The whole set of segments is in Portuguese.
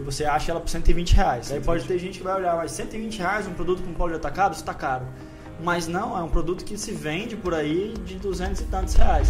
e você acha ela por 120 reais. Aí pode ter gente que vai olhar, mas 120 reais um produto com de atacado, isso tá caro. Mas não, é um produto que se vende por aí de 200 e tantos reais.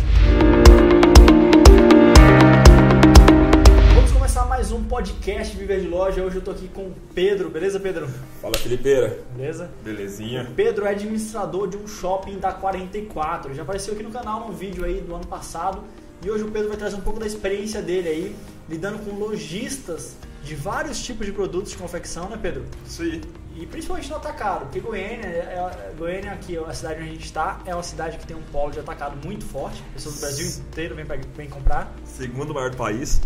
Vamos começar mais um podcast Viver de Loja. Hoje eu tô aqui com o Pedro, beleza, Pedro? Fala, Felipeira. Beleza? Belezinha. O Pedro é administrador de um shopping da 44. Já apareceu aqui no canal num vídeo aí do ano passado. E hoje o Pedro vai trazer um pouco da experiência dele aí, lidando com lojistas de vários tipos de produtos de confecção, né, Pedro? Aí. E principalmente no atacado, porque Goiânia, é, Goiânia aqui, a cidade onde a gente está, é uma cidade que tem um polo de atacado muito forte. Pessoas do Brasil inteiro vêm, pra- vêm comprar. Segundo maior do país.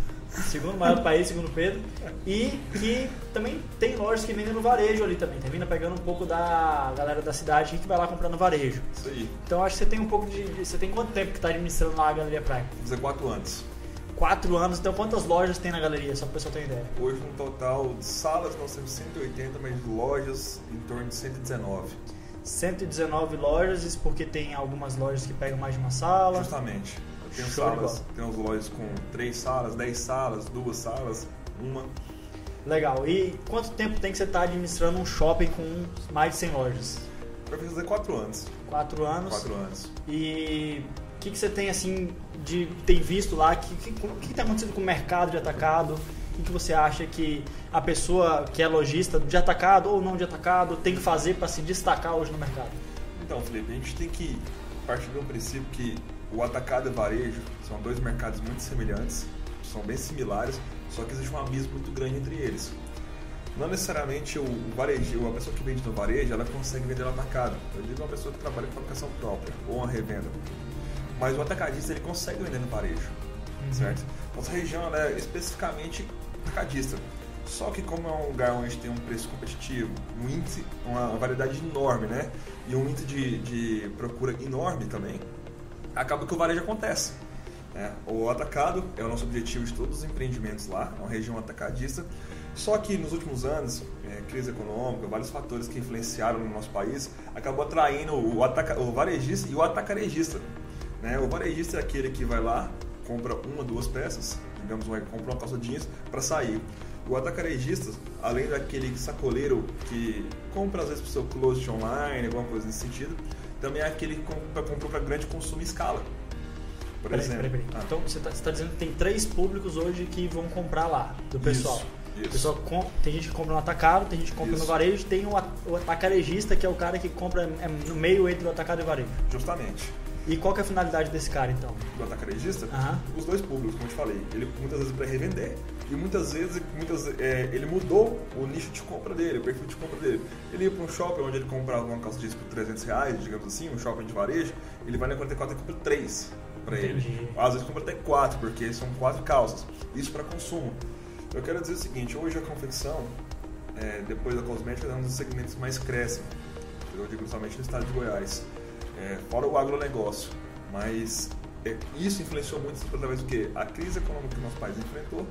Segundo maior do país, segundo Pedro. E que também tem lojas que vendem no varejo ali também. Termina pegando um pouco da galera da cidade que vai lá comprar no varejo. Isso aí. Então acho que você tem um pouco de. Você tem quanto tempo que está administrando lá a Galeria Praia? Vou fazer quatro anos. Quatro anos, então quantas lojas tem na galeria? Só para o pessoal ter uma ideia. Hoje, no total de salas, nós temos 180, mas lojas em torno de 119. 119 lojas, isso porque tem algumas lojas que pegam mais de uma sala. Justamente. De salas, bola. temos lojas com três salas, dez salas, duas salas, uma. Legal. E quanto tempo tem que você estar administrando um shopping com mais de 100 lojas? Vai fazer quatro anos. Quatro anos. Quatro anos. E o que, que você tem assim de tem visto lá? O que, que, que está acontecendo com o mercado de atacado? O que, que você acha que a pessoa que é lojista de atacado ou não de atacado tem que fazer para se destacar hoje no mercado? Então, Felipe, a gente tem que partir do princípio que o atacado e o varejo são dois mercados muito semelhantes, são bem similares, só que existe um abismo muito grande entre eles. Não necessariamente o varejo, a pessoa que vende no varejo, ela consegue vender no atacado. Eu digo uma pessoa que trabalha com fabricação própria ou uma revenda. Mas o atacadista ele consegue vender no varejo, certo? Nossa região é especificamente atacadista. Só que como é um lugar onde tem um preço competitivo, um índice, uma variedade enorme, né? E um índice de, de procura enorme também, acaba que o varejo acontece. né? O atacado é o nosso objetivo de todos os empreendimentos lá, é uma região atacadista. Só que nos últimos anos, é, crise econômica, vários fatores que influenciaram no nosso país, acabou atraindo o, ataca, o varejista e o atacarejista. Né? O varejista é aquele que vai lá, compra uma, duas peças, digamos, vai comprar uma calça jeans para sair. O atacarejista, além daquele sacoleiro que compra às vezes para o seu closet online, alguma coisa nesse sentido, também é aquele que compra, comprou para grande consumo em escala. Por Peraí, exemplo. peraí, peraí. Ah, Então você está dizendo que tem três públicos hoje que vão comprar lá, do pessoal. Isso, isso. pessoal tem gente que compra no atacado, tem gente que compra no Isso. varejo, tem o atacarejista, que é o cara que compra é no meio entre o atacado e o varejo. Justamente. E qual que é a finalidade desse cara, então? Do atacarejista, Aham. os dois públicos, como eu te falei. Ele muitas vezes para revender e muitas vezes muitas, é, ele mudou o nicho de compra dele, o perfil de compra dele. Ele ia para um shopping onde ele comprava uma calça jeans por 300 reais, digamos assim, um shopping de varejo, ele vai na 44 e compra 3 para ele. Às vezes compra até 4, porque são quatro calças. Isso para consumo. Eu quero dizer o seguinte, hoje a confecção, é, depois da cosmética, é um dos segmentos mais crescem. Eu digo somente no estado de Goiás. É, fora o agronegócio. Mas é, isso influenciou muito através do quê? A crise econômica que o nosso país enfrentou.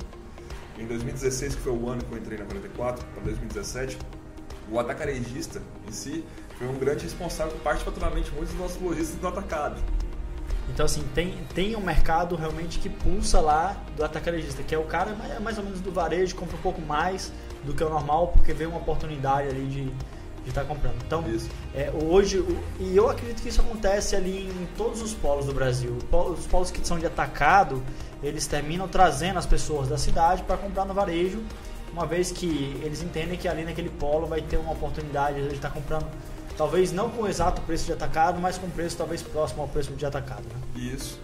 Em 2016, que foi o ano que eu entrei na 44, para 2017, o atacarejista em si foi um grande responsável por particularmente muitos dos nossos lojistas do atacado. Então, assim, tem, tem um mercado realmente que pulsa lá do atacarejista, que é o cara mais, mais ou menos do varejo, compra um pouco mais do que o normal, porque vê uma oportunidade ali de de estar comprando. Então, é, hoje, e eu acredito que isso acontece ali em todos os polos do Brasil. Os polos que são de atacado, eles terminam trazendo as pessoas da cidade para comprar no varejo, uma vez que eles entendem que ali naquele polo vai ter uma oportunidade de estar comprando, talvez não com o exato preço de atacado, mas com preço talvez próximo ao preço de atacado. Né? Isso.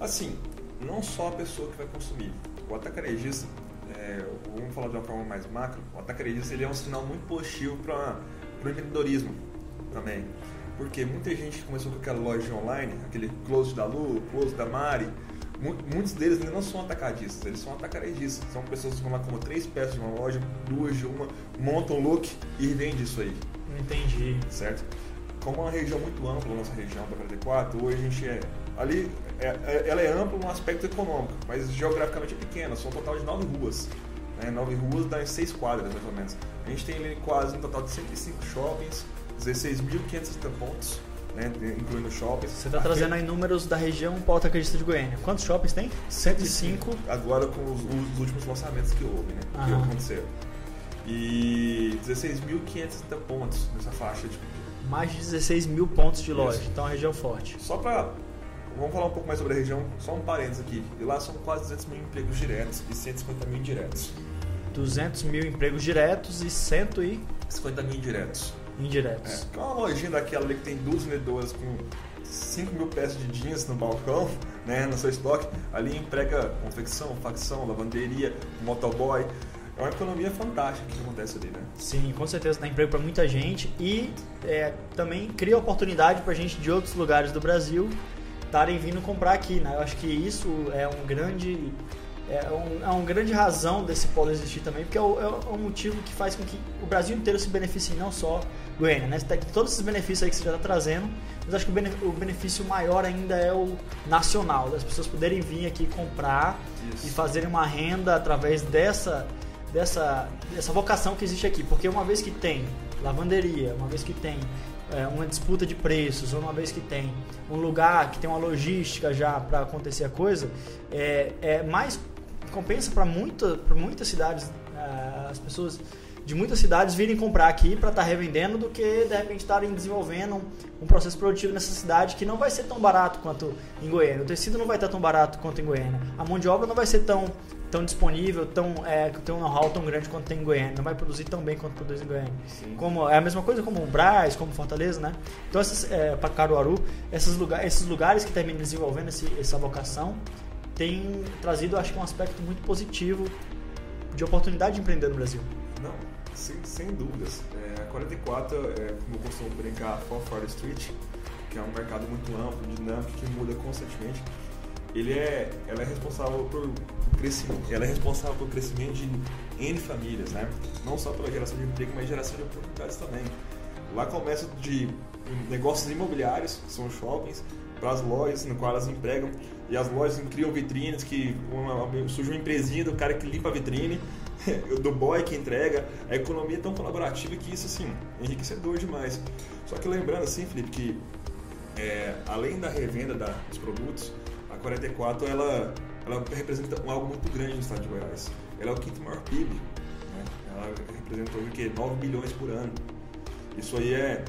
Assim, não só a pessoa que vai consumir. O atacarejista, é, vamos falar de uma forma mais macro, o atacarejista ele é um sinal muito positivo para o empreendedorismo também. Porque muita gente que começou com aquela loja online, aquele close da Lu, close da Mari, mu- muitos deles ainda não são atacadistas, eles são atacarejistas. São pessoas que vão lá com três peças de uma loja, duas de uma, montam um look e vendem isso aí Entendi. certo? Como é uma região muito ampla, a nossa região da 44, hoje a gente é. Ali, é, é- ela é ampla no aspecto econômico, mas geograficamente é pequena, são um total de nove ruas. Né? Nove ruas dá em seis quadras, mais ou menos. A gente tem ali quase um total de 105 shoppings, 16.500 pontos, né, incluindo shoppings. Você está trazendo aí números da região Pauta Acredita de Goiânia. Quantos shoppings tem? 105. Agora com os, os últimos lançamentos que houve, né? Que aconteceram. E 16.560 pontos nessa faixa de mais de 16 mil pontos de loja, Isso. então é uma região forte. Só para. Vamos falar um pouco mais sobre a região, só um parênteses aqui. E lá são quase 200 mil empregos diretos e 150 mil indiretos. 200 mil empregos diretos e 150 mil indiretos. Indiretos. É, é uma lojinha daquela ali que tem duas vendedoras com 5 mil peças de jeans no balcão, né, no seu estoque. Ali emprega confecção, facção, lavanderia, motoboy. É uma economia fantástica que acontece ali, né? Sim, com certeza dá emprego para muita gente e é, também cria oportunidade para gente de outros lugares do Brasil estarem vindo comprar aqui, né? Eu acho que isso é um grande é, um, é uma grande razão desse polo existir também, porque é o, é o motivo que faz com que o Brasil inteiro se beneficie, não só Goiânia, né? Tem todos esses benefícios aí que você já está trazendo, mas acho que o benefício maior ainda é o nacional, das pessoas poderem vir aqui comprar Isso. e fazerem uma renda através dessa dessa, dessa vocação que existe aqui. Porque uma vez que tem lavanderia, uma vez que tem é, uma disputa de preços, uma vez que tem um lugar que tem uma logística já para acontecer a coisa, é, é mais compensa para muita, muitas cidades, é, as pessoas de muitas cidades virem comprar aqui para estar tá revendendo do que de repente estarem desenvolvendo um, um, processo produtivo nessa cidade que não vai ser tão barato quanto em Goiânia. O tecido não vai estar tão barato quanto em Goiânia. A mão de obra não vai ser tão tão disponível, tão é, tem um know-how tão grande quanto tem em Goiânia, não vai produzir tão bem quanto produz em Goiânia. Sim. Como é a mesma coisa como o Braz, como Fortaleza, né? Então essas é, para Caruaru, esses lugares, esses lugares que terminam desenvolvendo esse, essa vocação têm trazido, acho que um aspecto muito positivo de oportunidade de empreender no Brasil. Não, sem, sem dúvidas. É, a 44, é, como eu costumo brincar, Ford Street, que é um mercado muito amplo, dinâmico, que muda constantemente ele é, ela é responsável por crescimento, ela é responsável pelo crescimento de N famílias, né? Não só pela geração de emprego, mas geração de oportunidades também. Lá começa de negócios imobiliários, que são shoppings, para as lojas no qual elas empregam e as lojas criam vitrines que uma, surge uma empresinha do cara que limpa a vitrine do boy que entrega a economia é tão colaborativa que isso assim é enriquecedor demais só que lembrando assim Felipe que é, além da revenda da, dos produtos 44 ela, ela representa algo muito grande no estado de Goiás. Ela é o quinto maior PIB. Né? Ela representou o quê? 9 bilhões por ano. Isso aí é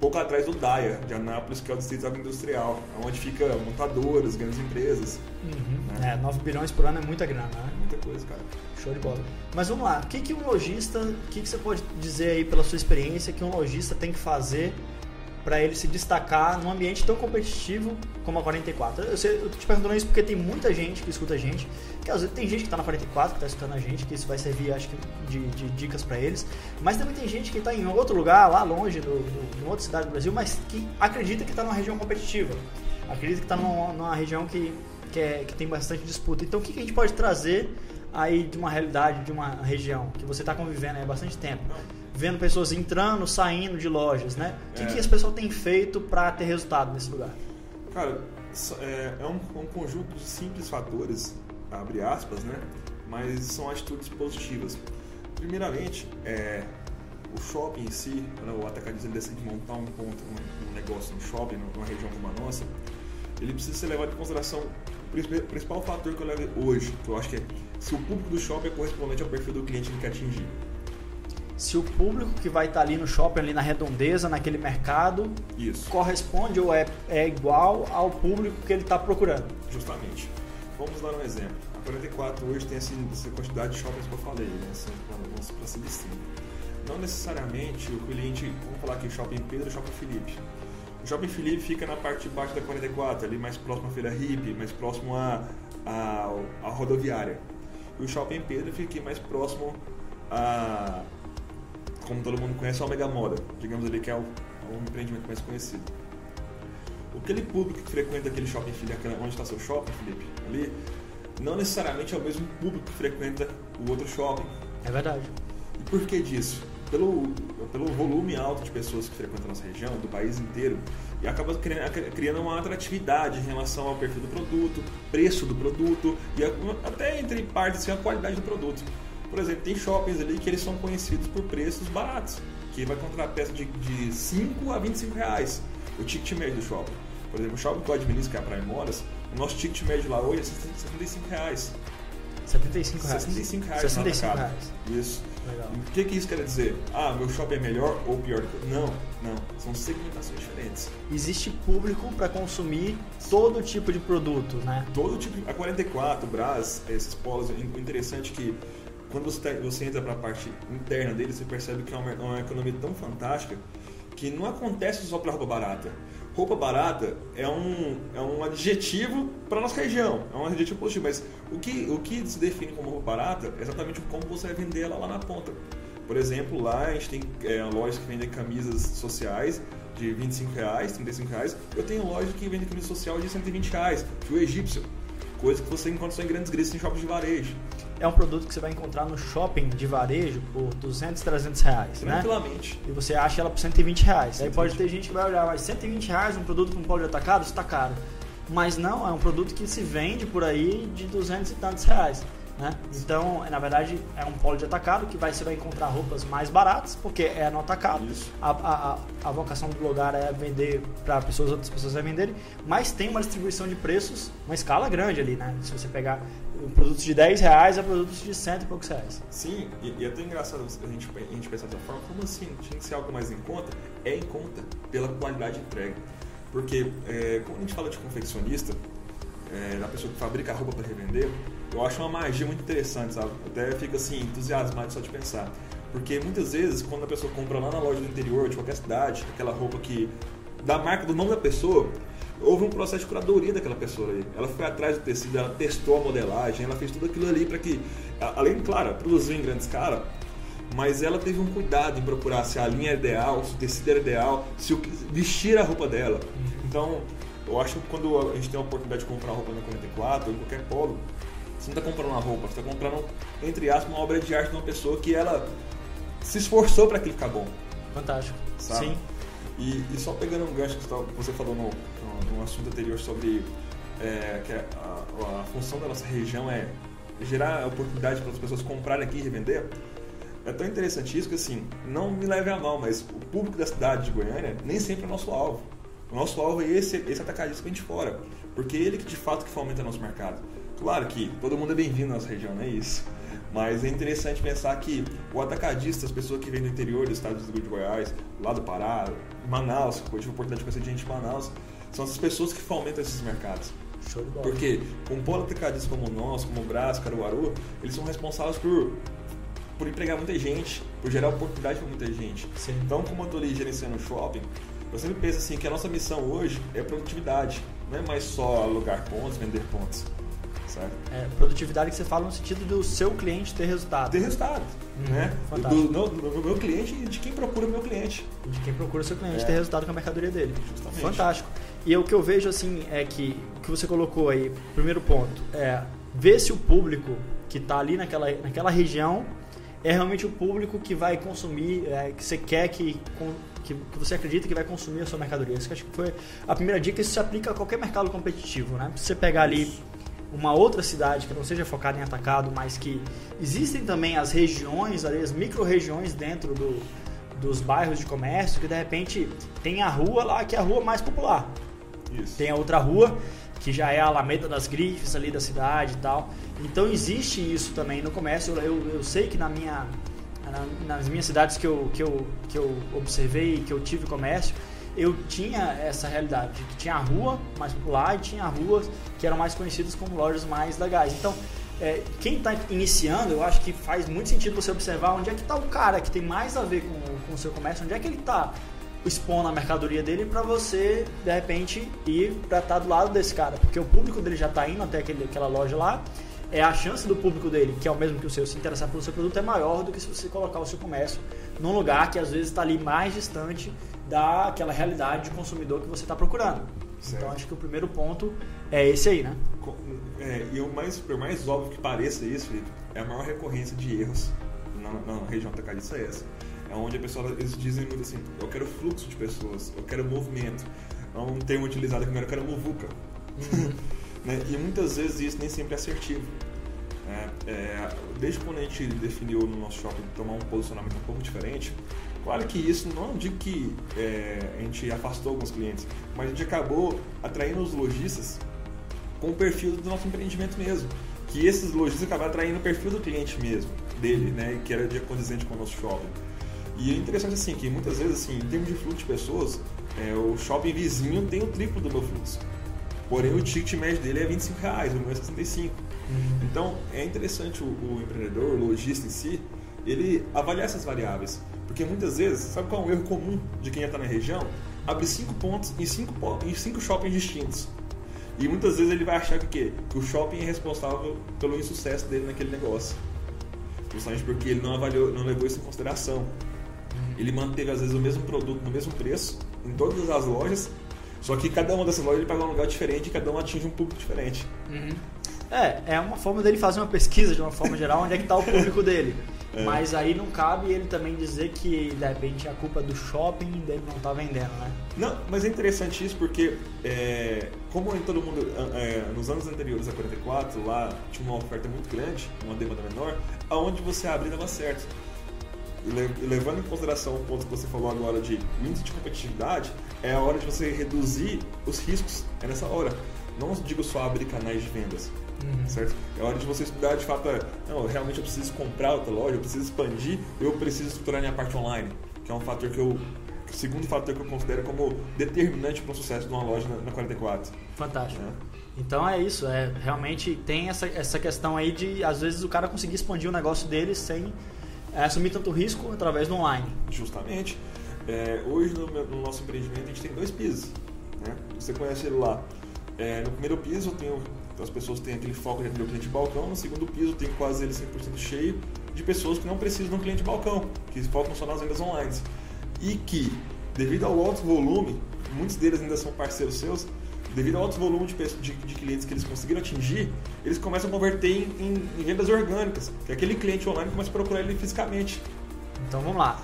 pouco atrás do DAIA, de Anápolis, que é o Distrito Agroindustrial, onde fica montadoras, grandes empresas. Uhum. Né? É, 9 bilhões por ano é muita grana, né? Muita coisa, cara. Show de bola. Mas vamos lá, o que, que um lojista, o que, que você pode dizer aí pela sua experiência que um lojista tem que fazer para ele se destacar num ambiente tão competitivo como a 44. Eu, sei, eu tô te perguntando isso porque tem muita gente que escuta a gente, que às vezes tem gente que está na 44, que está escutando a gente, que isso vai servir, acho que, de, de dicas para eles, mas também tem gente que está em outro lugar, lá longe, no, no, em outra cidade do Brasil, mas que acredita que está numa região competitiva, acredita que está numa, numa, região que, que, é, que tem bastante disputa. Então, o que, que a gente pode trazer aí de uma realidade, de uma região que você está convivendo há bastante tempo? vendo pessoas entrando, saindo de lojas, né? O que, é. que as pessoas têm feito para ter resultado nesse lugar? Cara, é, é um, um, conjunto de simples fatores, abre aspas, né? Mas são atitudes positivas. Primeiramente, é, o shopping em si, né, o atacadista decide montar um ponto, um, um negócio no shopping, numa região como a nossa, ele precisa ser levado em consideração o principal fator que eu levo hoje, que eu acho que é se o público do shopping é correspondente ao perfil do cliente que ele quer atingir se o público que vai estar ali no shopping, ali na redondeza, naquele mercado, Isso. corresponde ou é, é igual ao público que ele está procurando. Justamente. Vamos dar um exemplo. A 44 hoje tem essa quantidade de shoppings que eu falei, né? Assim, para ser distinto. Não necessariamente o cliente, vamos falar aqui, Shopping Pedro e Shopping Felipe. O Shopping Felipe fica na parte de baixo da 44, ali mais próximo à Feira Hip, mais próximo à, à, à rodoviária. E o Shopping Pedro fica mais próximo a como todo mundo conhece, é o Mega Moda, digamos ali que é o, é o empreendimento mais conhecido. Aquele público que frequenta aquele shopping Felipe, onde está seu shopping, Felipe, ali, não necessariamente é o mesmo público que frequenta o outro shopping. É verdade. E por que disso? Pelo, pelo volume alto de pessoas que frequentam a nossa região, do país inteiro, e acaba criando uma atratividade em relação ao perfil do produto, preço do produto e até entre partes assim, a qualidade do produto. Por exemplo, tem shoppings ali que eles são conhecidos por preços baratos, que vai encontrar peça de, de 5 a 25 reais. o ticket médio do shopping. Por exemplo, o shopping que eu administro, que é a Prime Moras, o nosso ticket médio lá hoje é 75 reais. 75 reais. 65 reais. 65 no reais. Isso. Legal. O que, que isso quer dizer? Ah, meu shopping é melhor ou pior que Não, não. São segmentações diferentes. Existe público para consumir todo tipo de produto, né? Todo tipo. A 44, Brás, esses polos. O interessante é que quando você, tá- você entra para a parte interna dele, você percebe que é uma, uma economia tão fantástica que não acontece só para roupa barata. Roupa barata é um, é um adjetivo para nossa região, é um adjetivo positivo, mas o que, o que se define como roupa barata é exatamente como você vai vender ela lá na ponta. Por exemplo, lá a gente tem é, lojas que vendem camisas sociais de 25 reais, 35 reais. Eu tenho loja que vende camisa social de 120 reais, fio egípcio. Coisa que você encontra só em grandes grisas em shoppings de varejo. É um produto que você vai encontrar no shopping de varejo por 200, 300 reais, né? Tranquilamente. E você acha ela por 120 reais. Aí 120. pode ter gente que vai olhar, mas 120 reais um produto um polo de atacado, isso tá caro. Mas não, é um produto que se vende por aí de 200 e tantos reais. Né? Então, na verdade, é um polo de atacado que vai, você vai encontrar roupas mais baratas, porque é no atacado. A, a, a, vocação do lugar é vender para pessoas, outras pessoas vai venderem, mas tem uma distribuição de preços, uma escala grande ali, né? Se você pegar produtos de 10 reais a produtos de cento e poucos reais. Sim, e, e é até engraçado a gente, a gente pensar dessa forma, como assim? Tinha que ser algo mais em conta? É em conta, pela qualidade de entrega. Porque, é, quando a gente fala de confeccionista, é, da pessoa que fabrica a roupa para revender, eu acho uma magia muito interessante, sabe? Até fico assim, entusiasmado só de pensar. Porque muitas vezes, quando a pessoa compra lá na loja do interior de qualquer cidade, aquela roupa que. da marca do nome da pessoa, houve um processo de curadoria daquela pessoa ali. Ela foi atrás do tecido, ela testou a modelagem, ela fez tudo aquilo ali para que, além, claro, produziu em grande escala, mas ela teve um cuidado em procurar se a linha é ideal, se o tecido era ideal, se o, vestir a roupa dela. Então, eu acho que quando a gente tem a oportunidade de comprar roupa na 44 ou em qualquer polo, você não está comprando uma roupa, você está comprando, entre aspas, uma obra de arte de uma pessoa que ela se esforçou para aquilo ficar bom. Fantástico. Sabe? Sim. E, e só pegando um gancho que você falou no, no, no assunto anterior sobre é, que a, a função da nossa região é gerar oportunidade para as pessoas comprarem aqui e revender, é tão interessante isso que assim, não me leve a mal, mas o público da cidade de Goiânia nem sempre é nosso alvo. O nosso alvo é esse, esse atacadista que vem de fora, porque é ele que de fato que fomenta nosso mercado. Claro que todo mundo é bem-vindo na nossa região, não é isso. Mas é interessante pensar que o atacadista, as pessoas que vêm do interior do estado de Goiás, lá do Pará, Manaus, que eu tive a oportunidade de conhecer gente de Manaus, são essas pessoas que fomentam esses mercados. Show de bola. Porque um polo atacadista como o nosso, como o Brás, Caruaru, eles são responsáveis por, por empregar muita gente, por gerar oportunidade para muita gente. Sim. Então, como eu estou ali gerenciando o shopping, eu sempre penso assim que a nossa missão hoje é produtividade, não é mais só alugar pontos, vender pontos, certo? É, produtividade que você fala no sentido do seu cliente ter resultado. Ter resultado, Uhum, né? fantástico. Do, do- do meu cliente e de quem procura o meu cliente. de quem procura seu cliente É. ter resultado com a mercadoria dele. Justamente. Fantástico. E o que eu vejo assim é que o que você colocou aí, primeiro ponto, é ver se o público que está ali naquela, naquela região é realmente o público que vai consumir, é, que você quer que, que, que você acredita que vai consumir a sua mercadoria. Isso que acho que foi a primeira dica, isso se aplica a qualquer mercado competitivo, né? Se você pegar ali uma outra cidade que não seja focada em atacado, mas que existem também as regiões, ali, as micro-regiões dentro do, dos bairros de comércio, que de repente tem a rua lá que é a rua mais popular. Isso. Tem a outra rua que já é a Alameda das Grifes ali da cidade e tal. Então existe isso também no comércio. Eu, eu, eu sei que na minha, na- nas minhas cidades que eu, que, eu, que eu observei, que eu tive comércio, eu tinha essa realidade, de que tinha a rua mais popular e tinha ruas que eram mais conhecidas como lojas mais legais. Então, é, quem está iniciando, eu acho que faz muito sentido você observar onde é que está o cara que tem mais a ver com, com o seu comércio, onde é que ele está expondo a mercadoria dele para você, de repente, ir para estar do lado desse cara, porque o público dele já está indo até aquele, aquela loja lá, é a chance do público dele, que é o mesmo que o seu, se interessar pelo seu produto é maior do que se você colocar o seu comércio num lugar que às vezes está ali mais distante daquela realidade de consumidor que você está procurando. Certo. Então acho que o primeiro ponto é esse aí, né? É, e o mais, por mais óbvio que pareça isso, Felipe, é a maior recorrência de erros na, na região atacadista é essa. É onde a pessoa, eles dizem muito assim, eu quero fluxo de pessoas, eu quero movimento. É um termo utilizado aqui, eu quero muvuca. né? E muitas vezes isso nem sempre é assertivo. É, é, desde quando a gente definiu no nosso shopping tomar um posicionamento um pouco diferente, claro que isso não digo que é, a gente afastou alguns clientes, mas a gente acabou atraindo os lojistas com o perfil do nosso empreendimento mesmo. Que esses lojistas acabaram atraindo o perfil do cliente mesmo, dele, né? Que era de condizente com o nosso shopping. E é interessante assim, que muitas vezes, assim, em termos de fluxo de pessoas, é, o shopping vizinho tem o triplo do meu fluxo. Porém, o ticket médio dele é 25 reais, o meu é 65. Uhum. Então, é interessante o, o, empreendedor, o lojista em si, ele avaliar essas variáveis. Porque muitas vezes, sabe qual é um erro comum de quem está na região? Abre cinco pontos em cinco, em cinco shoppings distintos. E muitas vezes ele vai achar que, que o shopping é responsável pelo insucesso dele naquele negócio. Justamente porque ele não avaliou, não levou isso em consideração. Ele manteve às vezes o mesmo produto no mesmo preço em todas as lojas, só que cada uma dessas lojas ele paga um lugar diferente e cada um atinge um público diferente. Uhum. É, é uma forma dele fazer uma pesquisa de uma forma geral onde é que está o público dele. É. Mas aí não cabe ele também dizer que de repente a culpa é do shopping dele não tá vendendo, né? Não, mas é interessante isso porque é, como em todo mundo é, nos anos anteriores a 44 lá tinha uma oferta muito grande, uma demanda menor, aonde você abrir dava certo. E levando em consideração o ponto que você falou agora de índice de competitividade, é a hora de você reduzir os riscos. É nessa hora. Não digo só abrir canais de vendas, Uhum. Certo? É hora de você estudar de fato, é, não, realmente eu preciso comprar outra loja, eu preciso expandir, eu preciso estruturar minha parte online, que é um fator que eu o segundo fator que eu considero como determinante para o sucesso de uma loja na, na 44. Fantástico. É. Então é isso, é realmente tem essa, essa questão aí de às vezes o cara conseguir expandir o negócio dele sem é, assumir tanto risco através do online. Justamente. É, hoje no, no, nosso empreendimento a gente tem dois pisos. Né? Você conhece ele lá. É, no primeiro piso as pessoas têm aquele foco de atender o cliente balcão, no segundo piso tem quase ele 100% cheio de pessoas que não precisam de um cliente balcão, que focam só nas vendas online. E que, devido ao alto volume, muitos deles ainda são parceiros seus, devido ao alto volume de, de, de, clientes que eles conseguiram atingir, eles começam a converter em, em, em, vendas orgânicas, que aquele cliente online começa a procurar ele fisicamente. Então vamos lá.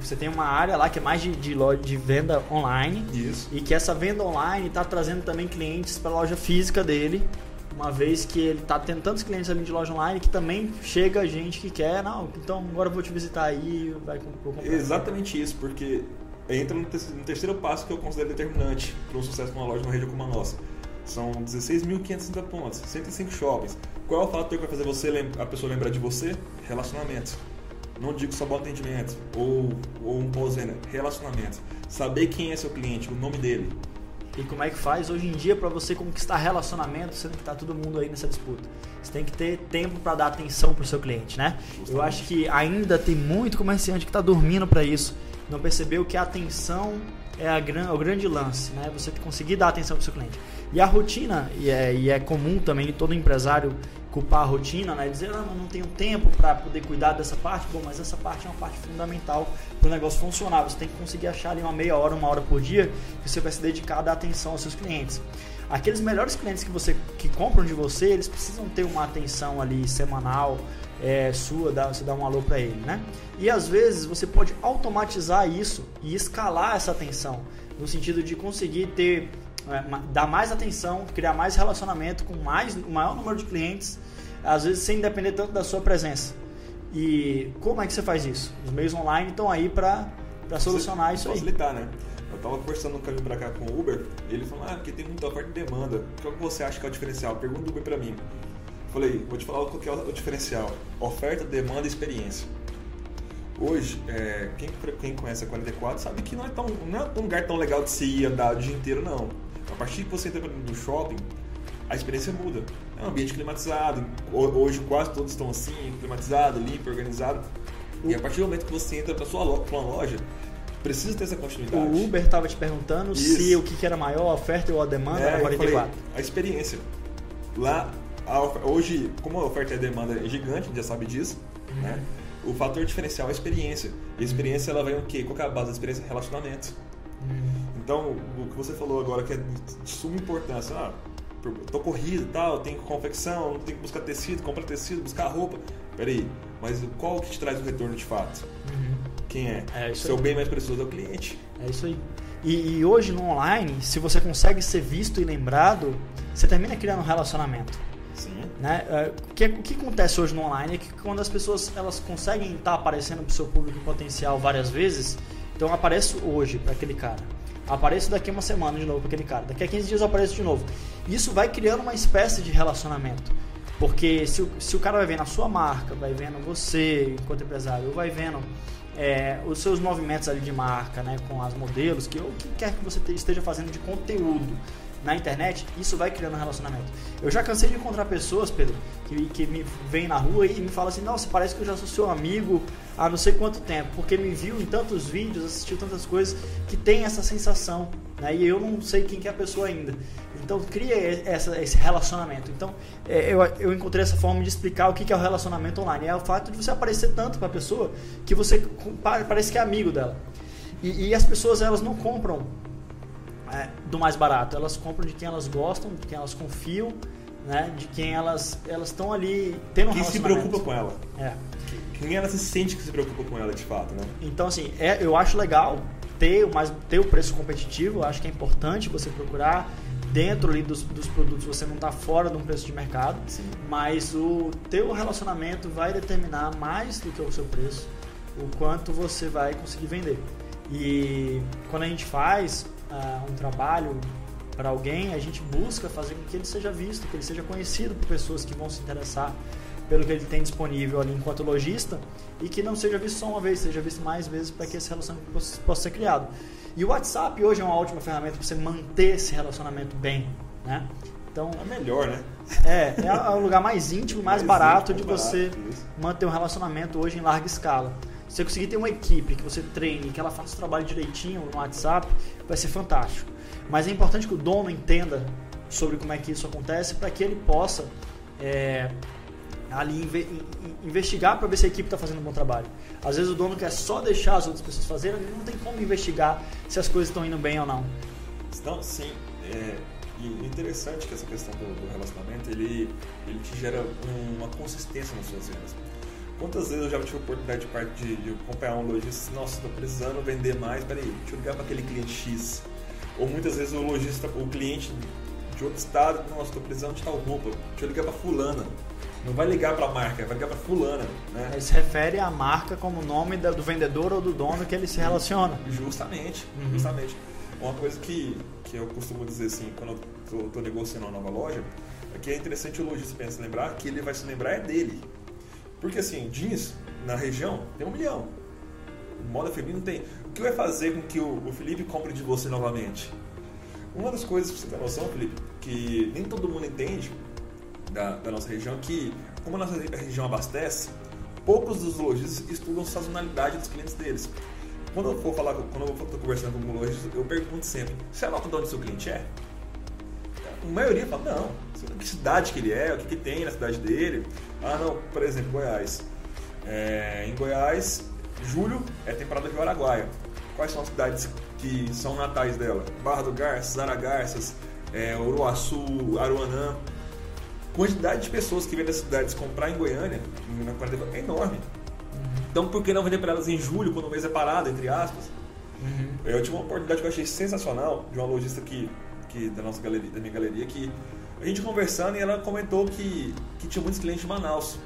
Você tem uma área lá que é mais de, de, loja, de venda online. Isso. E que essa venda online está trazendo também clientes para a loja física dele uma vez que ele está tendo tantos clientes ali de loja online que também chega gente que quer, não, então agora eu vou te visitar aí, vai comprar. Exatamente isso, porque entra no terceiro passo que eu considero determinante para o sucesso de uma loja numa região como a nossa. São 16.560 pontos, 105 shoppings. Qual é o fator que vai fazer você a pessoa lembrar de você? Relacionamento. Não digo só bom atendimento ou, ou um pós-venda, relacionamento. Saber quem é seu cliente, o nome dele, e como é que faz hoje em dia para você conquistar relacionamento, sendo que está todo mundo aí nessa disputa. Você tem que ter tempo para dar atenção para o seu cliente, né? Justamente. Eu acho que ainda tem muito comerciante que está dormindo para isso, não percebeu que a atenção é, a gran, é o grande lance, né? Você conseguir dar atenção para o seu cliente. E a rotina, e é, e é comum também todo empresário culpar a rotina, né? Dizer, ah, não tenho tempo para poder cuidar dessa parte. Bom, mas essa parte é uma parte fundamental para o negócio funcionar. Você tem que conseguir achar ali uma meia hora, uma hora por dia que você vai se dedicar a dar atenção aos seus clientes. Aqueles melhores clientes que você que compram de você, eles precisam ter uma atenção ali semanal é, sua, dá, você dá um alô para ele, né? E às vezes você pode automatizar isso e escalar essa atenção no sentido de conseguir ter dar mais atenção, criar mais relacionamento com mais, o maior número de clientes, às vezes sem depender tanto da sua presença. E como é que você faz isso? Os meios online estão aí para solucionar você isso facilitar, aí. né? Eu estava conversando no caminho para cá com o Uber, e ele falou, ah, porque tem muita oferta e demanda. O que você acha que é o diferencial? Pergunta o Uber para mim. Falei, vou te falar o que é o diferencial. Oferta, demanda e experiência. Hoje, é, quem, quem conhece a 44 sabe que não é, tão, não é um lugar tão legal de se ir andar o dia inteiro, não. A partir que você entra no shopping, a experiência muda. É um ambiente climatizado. Hoje quase todos estão assim, climatizado, limpo, organizado. E a partir do momento que você entra para sua loja, loja, precisa ter essa continuidade. O Uber estava te perguntando Isso. se o que era maior, a oferta ou a demanda é, 44. Falei, a experiência. Lá, a, hoje, como a oferta e a demanda é gigante, a gente já sabe disso, uhum. né? O fator diferencial é a experiência. E a experiência ela vai o quê? Qual é a base da experiência? Relacionamento. Uhum. Então, o que você falou agora que é de suma importância, ah, tô corrido e tal, tenho confecção, tenho que buscar tecido, comprar tecido, buscar roupa. Peraí, mas qual que te traz o retorno de fato? Uhum. Quem é? é Seu aí. bem mais precioso é o cliente. É isso aí. E, e, hoje no online, se você consegue ser visto e lembrado, você termina criando um relacionamento. Sim. Né? É, O, que, o que acontece hoje no online é que quando as pessoas elas conseguem estar aparecendo para o seu público potencial várias vezes, então eu apareço hoje para aquele cara, apareço daqui uma semana de novo para aquele cara, daqui a 15 dias eu apareço de novo. Isso vai criando uma espécie de relacionamento. Porque se o, se o cara vai vendo a sua marca, vai vendo você enquanto empresário, vai vendo é, os seus movimentos ali de marca, né, com as modelos, que, ou o que quer que você te- esteja fazendo de conteúdo na internet, isso vai criando um relacionamento. Eu já cansei de encontrar pessoas, Pedro, que, que me vêm na rua e me falam assim, nossa, parece que eu já sou seu amigo há não sei quanto tempo, porque me viu em tantos vídeos, assistiu tantas coisas, que tem essa sensação, né, e eu não sei quem que é a pessoa ainda. Então cria essa, esse relacionamento. Então é, eu, eu encontrei essa forma de explicar o que é o relacionamento online. É o fato de você aparecer tanto para a pessoa que você parece que é amigo dela. E, e as pessoas elas não compram é, do mais barato, elas compram de quem elas gostam, de quem elas confiam, né? De quem elas elas estão ali tendo um Quem se preocupa com ela? É. Quem ela se sente que se preocupa com ela de fato, né? Então, assim, é, eu acho legal ter, o mais, ter o preço competitivo, eu acho que é importante você procurar dentro ali dos, dos produtos, você não está fora de um preço de mercado, Sim. mas o teu relacionamento vai determinar mais do que o seu preço, o quanto você vai conseguir vender. E quando a gente faz ah, um trabalho para alguém, a gente busca fazer com que ele seja visto, que ele seja conhecido por pessoas que vão se interessar pelo que ele tem disponível ali enquanto lojista e que não seja visto só uma vez, seja visto mais vezes para que esse relacionamento possa, ser criado. E o WhatsApp hoje é uma ótima ferramenta para você manter esse relacionamento bem, né? Então, É melhor, né? é, é o lugar mais íntimo, mais, Mais barato íntimo, de mais você barato, manter um relacionamento hoje em larga escala. Você conseguir ter uma equipe que você treine, que ela faça o trabalho direitinho no WhatsApp, vai ser fantástico. Mas é importante que o dono entenda sobre como é que isso acontece para que ele possa é, ali inve- in- in- investigar para ver se a equipe está fazendo um bom trabalho. Às vezes o dono quer só deixar as outras pessoas fazerem, ele não tem como investigar se as coisas estão indo bem ou não. Então, sim, é, e interessante é que essa questão do, relacionamento, ele, ele te gera um- uma consistência nas suas vendas. Quantas vezes eu já tive a oportunidade de, parte de, de acompanhar um lojista, nossa, estou precisando vender mais, peraí, deixa eu ligar para aquele cliente X. Ou muitas vezes o lojista, o cliente de outro estado, nossa, estou precisando de tal roupa, deixa eu ligar para fulana. Não vai ligar para a marca, vai ligar para fulana, né? Ele se refere à marca como nome do vendedor ou do dono que ele se relaciona. Justamente, Uhum. justamente. Uma coisa que, que eu costumo dizer assim, quando eu estou negociando uma nova loja, é que é interessante o lojista pensa lembrar que ele vai se lembrar é dele. Porque assim, jeans na região tem um milhão. Moda feminina tem. O que vai fazer com que o, Felipe compre de você novamente? Uma das coisas, pra você ter noção, Felipe, que nem todo mundo entende da, da nossa região, que como a nossa região abastece, poucos dos lojistas estudam sazonalidade dos clientes deles. Quando eu for falar, quando eu estou conversando com um lojista, eu pergunto sempre: você anota de onde seu cliente é? A maioria fala: não, que cidade que ele é, o que, que tem na cidade dele. Ah, não, por exemplo, Goiás. É, em Goiás, julho é temporada de Araguaia. Quais são as cidades que são natais dela? Barra do Garças, Aragarças, é, Uruaçu, Aruanã. Quantidade de pessoas que vêm das cidades comprar em Goiânia é enorme. Então por que não vender para elas em julho, quando o mês é parado, entre aspas? Eu tive uma oportunidade que eu achei sensacional de uma lojista que, que da nossa galeria, da minha galeria, que a gente conversando e ela comentou que, que tinha muitos clientes de Manaus.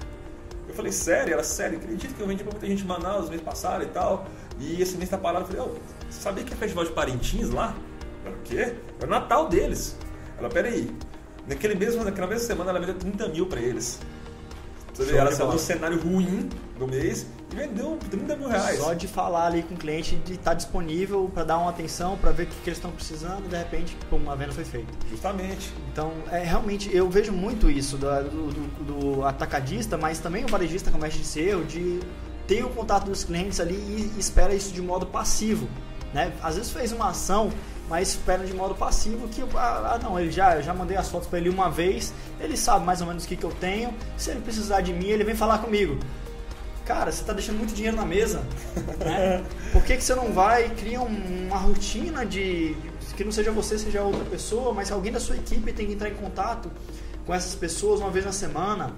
Eu falei, sério? Ela, sério, acredito que eu vendi pra muita gente de Manaus no mês passado e tal. E esse mês tá parado. Eu falei, ô, você sabia que é festival de Parintins lá? Ela, o quê? É o Natal deles. Ela, peraí. Naquele mesmo, naquela mesma semana ela vendeu 30 mil pra eles. Show ela de saiu do cenário ruim do mês e vendeu 30 mil reais. Só de falar ali com o cliente, de estar disponível para dar uma atenção, para ver o que, eles estão precisando, de repente, pum, uma venda foi feita. Justamente. Então, é, realmente, eu vejo muito isso do, do- do atacadista, mas também o varejista comete esse erro de ter o contato dos clientes ali e espera isso de modo passivo. Né? Às vezes fez uma ação, mas espera de modo passivo que, ah, ah, não, ele já, eu já mandei as fotos para ele uma vez, ele sabe mais ou menos o que, que eu tenho, se ele precisar de mim, ele vem falar comigo. Cara, você está deixando muito dinheiro na mesa. Né? Por que, que você não vai e cria um- uma rotina de. que não seja você, seja outra pessoa, mas alguém da sua equipe tem que entrar em contato com essas pessoas uma vez na semana,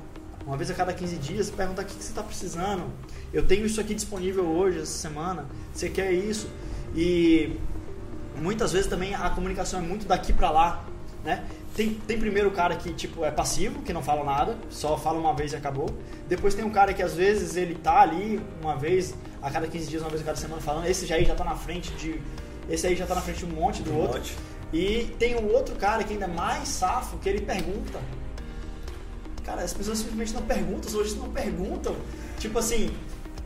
uma vez a cada 15 dias, perguntar o que, que você está precisando. Eu tenho isso aqui disponível hoje, essa semana, você quer isso? E muitas vezes também a comunicação é muito daqui para lá. né? Tem, tem primeiro o cara que, tipo, é passivo, que não fala nada, só fala uma vez e acabou. Depois tem um cara que, às vezes, ele tá ali uma vez, a cada 15 dias, uma vez a cada semana falando. Esse já aí já tá na frente de... Esse aí já tá na frente de um monte do Um outro. monte. E tem um outro cara que ainda é mais safo, que ele pergunta. Cara, as pessoas simplesmente não perguntam, hoje não perguntam. Tipo assim,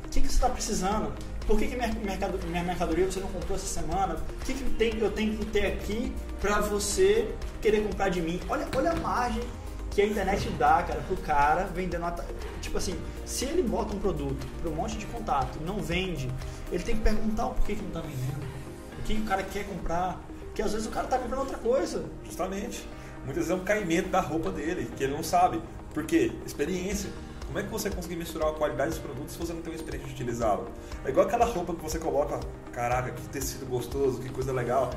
o que, que você está precisando? Por que, que minha, mercado- minha mercadoria você não comprou essa semana? O que, que tem, eu tenho que ter aqui para você querer comprar de mim? Olha, olha a margem que a internet dá, cara, pro cara vendendo. Tipo assim, se ele bota um produto para um monte de contato não vende, ele tem que perguntar o porquê que não tá vendendo. O que o cara quer comprar. Porque às vezes o cara tá comprando outra coisa. Justamente. Muitas vezes é um caimento da roupa dele, que ele não sabe. Por quê? Experiência. Como é que você consegue misturar a qualidade dos produtos se você não tem uma experiência de utilizá-lo? É igual aquela roupa que você coloca, caraca, que tecido gostoso, que coisa legal.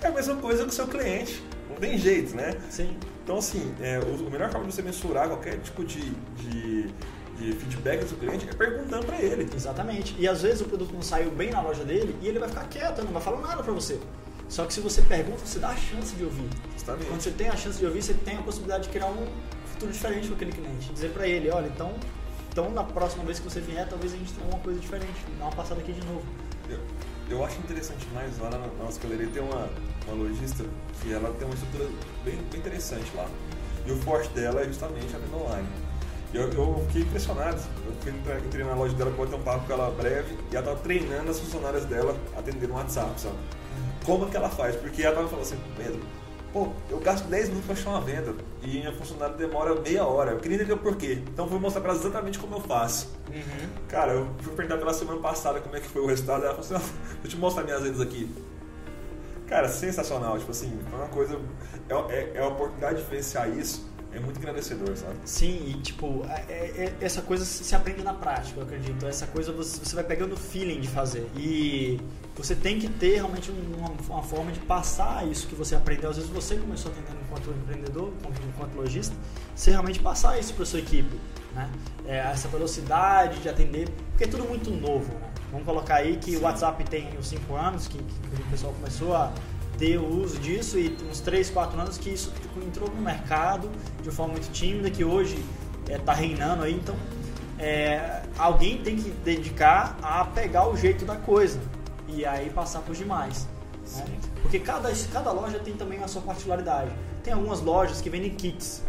É a mesma coisa com o seu cliente. Não tem jeito, né? Sim. Então, assim, é, o, a melhor forma de você mensurar qualquer tipo de, de, de feedback do seu cliente é perguntando pra ele. Exatamente. E às vezes o produto não saiu bem na loja dele e ele vai ficar quieto, não vai falar nada pra você. Só que se você pergunta, você dá a chance de ouvir. Quando Justamente. você tem a chance de ouvir, você tem a possibilidade de criar um futuro diferente com aquele cliente. Dizer pra ele, olha, então, então na próxima vez que você vier, talvez a gente tenha uma coisa diferente. Dá uma passada aqui de novo. Eu, eu acho interessante mais lá na, na nossa galeria tem uma, uma lojista que ela tem uma estrutura bem, bem interessante lá. E o forte dela é justamente a venda online. Eu, eu fiquei impressionado. Eu fui entrar- entrei na loja dela para ter um papo com ela breve e ela tava treinando as funcionárias dela a atender no WhatsApp, sabe? Como que ela faz? Porque ela tava falando assim, Pedro, pô, eu gasto 10 minutos para achar uma venda e minha funcionária demora meia hora. Eu queria entender o porquê. Então eu vou mostrar para ela exatamente como eu faço. Cara, eu fui perguntar pela semana passada como é que foi o resultado. Ela falou assim: "Ó, deixa eu te mostrar minhas vendas aqui. Cara, sensacional. Tipo assim, foi uma coisa. É, é, é a oportunidade de diferenciar isso. É muito engrandecedor, sabe? Sim, e tipo, é- é- é- essa coisa se aprende na prática, eu acredito. Essa coisa você, você vai pegando o feeling de fazer. E você tem que ter realmente uma, uma forma de passar isso que você aprendeu. Às vezes você começou atendendo enquanto empreendedor, enquanto lojista, você realmente passar isso para sua equipe. Né? É, essa velocidade de atender, porque é tudo muito novo. Né? Vamos colocar aí que Sim. o WhatsApp tem uns 5 anos que, que o pessoal começou a ter o uso disso e uns 3, 4 anos que isso entrou no mercado de uma forma muito tímida, que hoje está reinando aí. Então, é, alguém tem que dedicar a pegar o jeito da coisa e aí passar por demais. né? Sim. Porque cada, cada loja tem também a sua particularidade. Tem algumas lojas que vendem kits.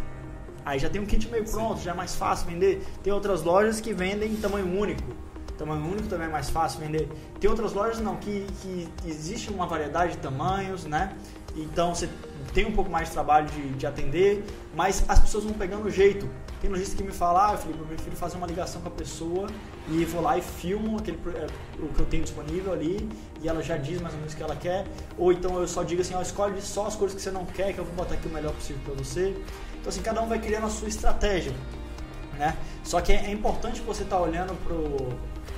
Aí já tem um kit meio pronto, já é mais fácil vender. Tem outras lojas que vendem em tamanho único. Tamanho único também é mais fácil vender. Tem outras lojas não, que, que existe uma variedade de tamanhos, né? Então você tem um pouco mais de trabalho de, de atender, mas as pessoas vão pegando o jeito. Tem lojista que me fala, ah, Felipe, eu prefiro fazer uma ligação com a pessoa e vou lá e filmo aquele, é, o que eu tenho disponível ali e ela já diz mais ou menos o que ela quer. Ou então eu só digo assim, ó, escolhe só as cores que você não quer, que eu vou botar aqui o melhor possível para você. Então assim, cada um vai criando a sua estratégia, né? Só que é, é importante você estar olhando pro,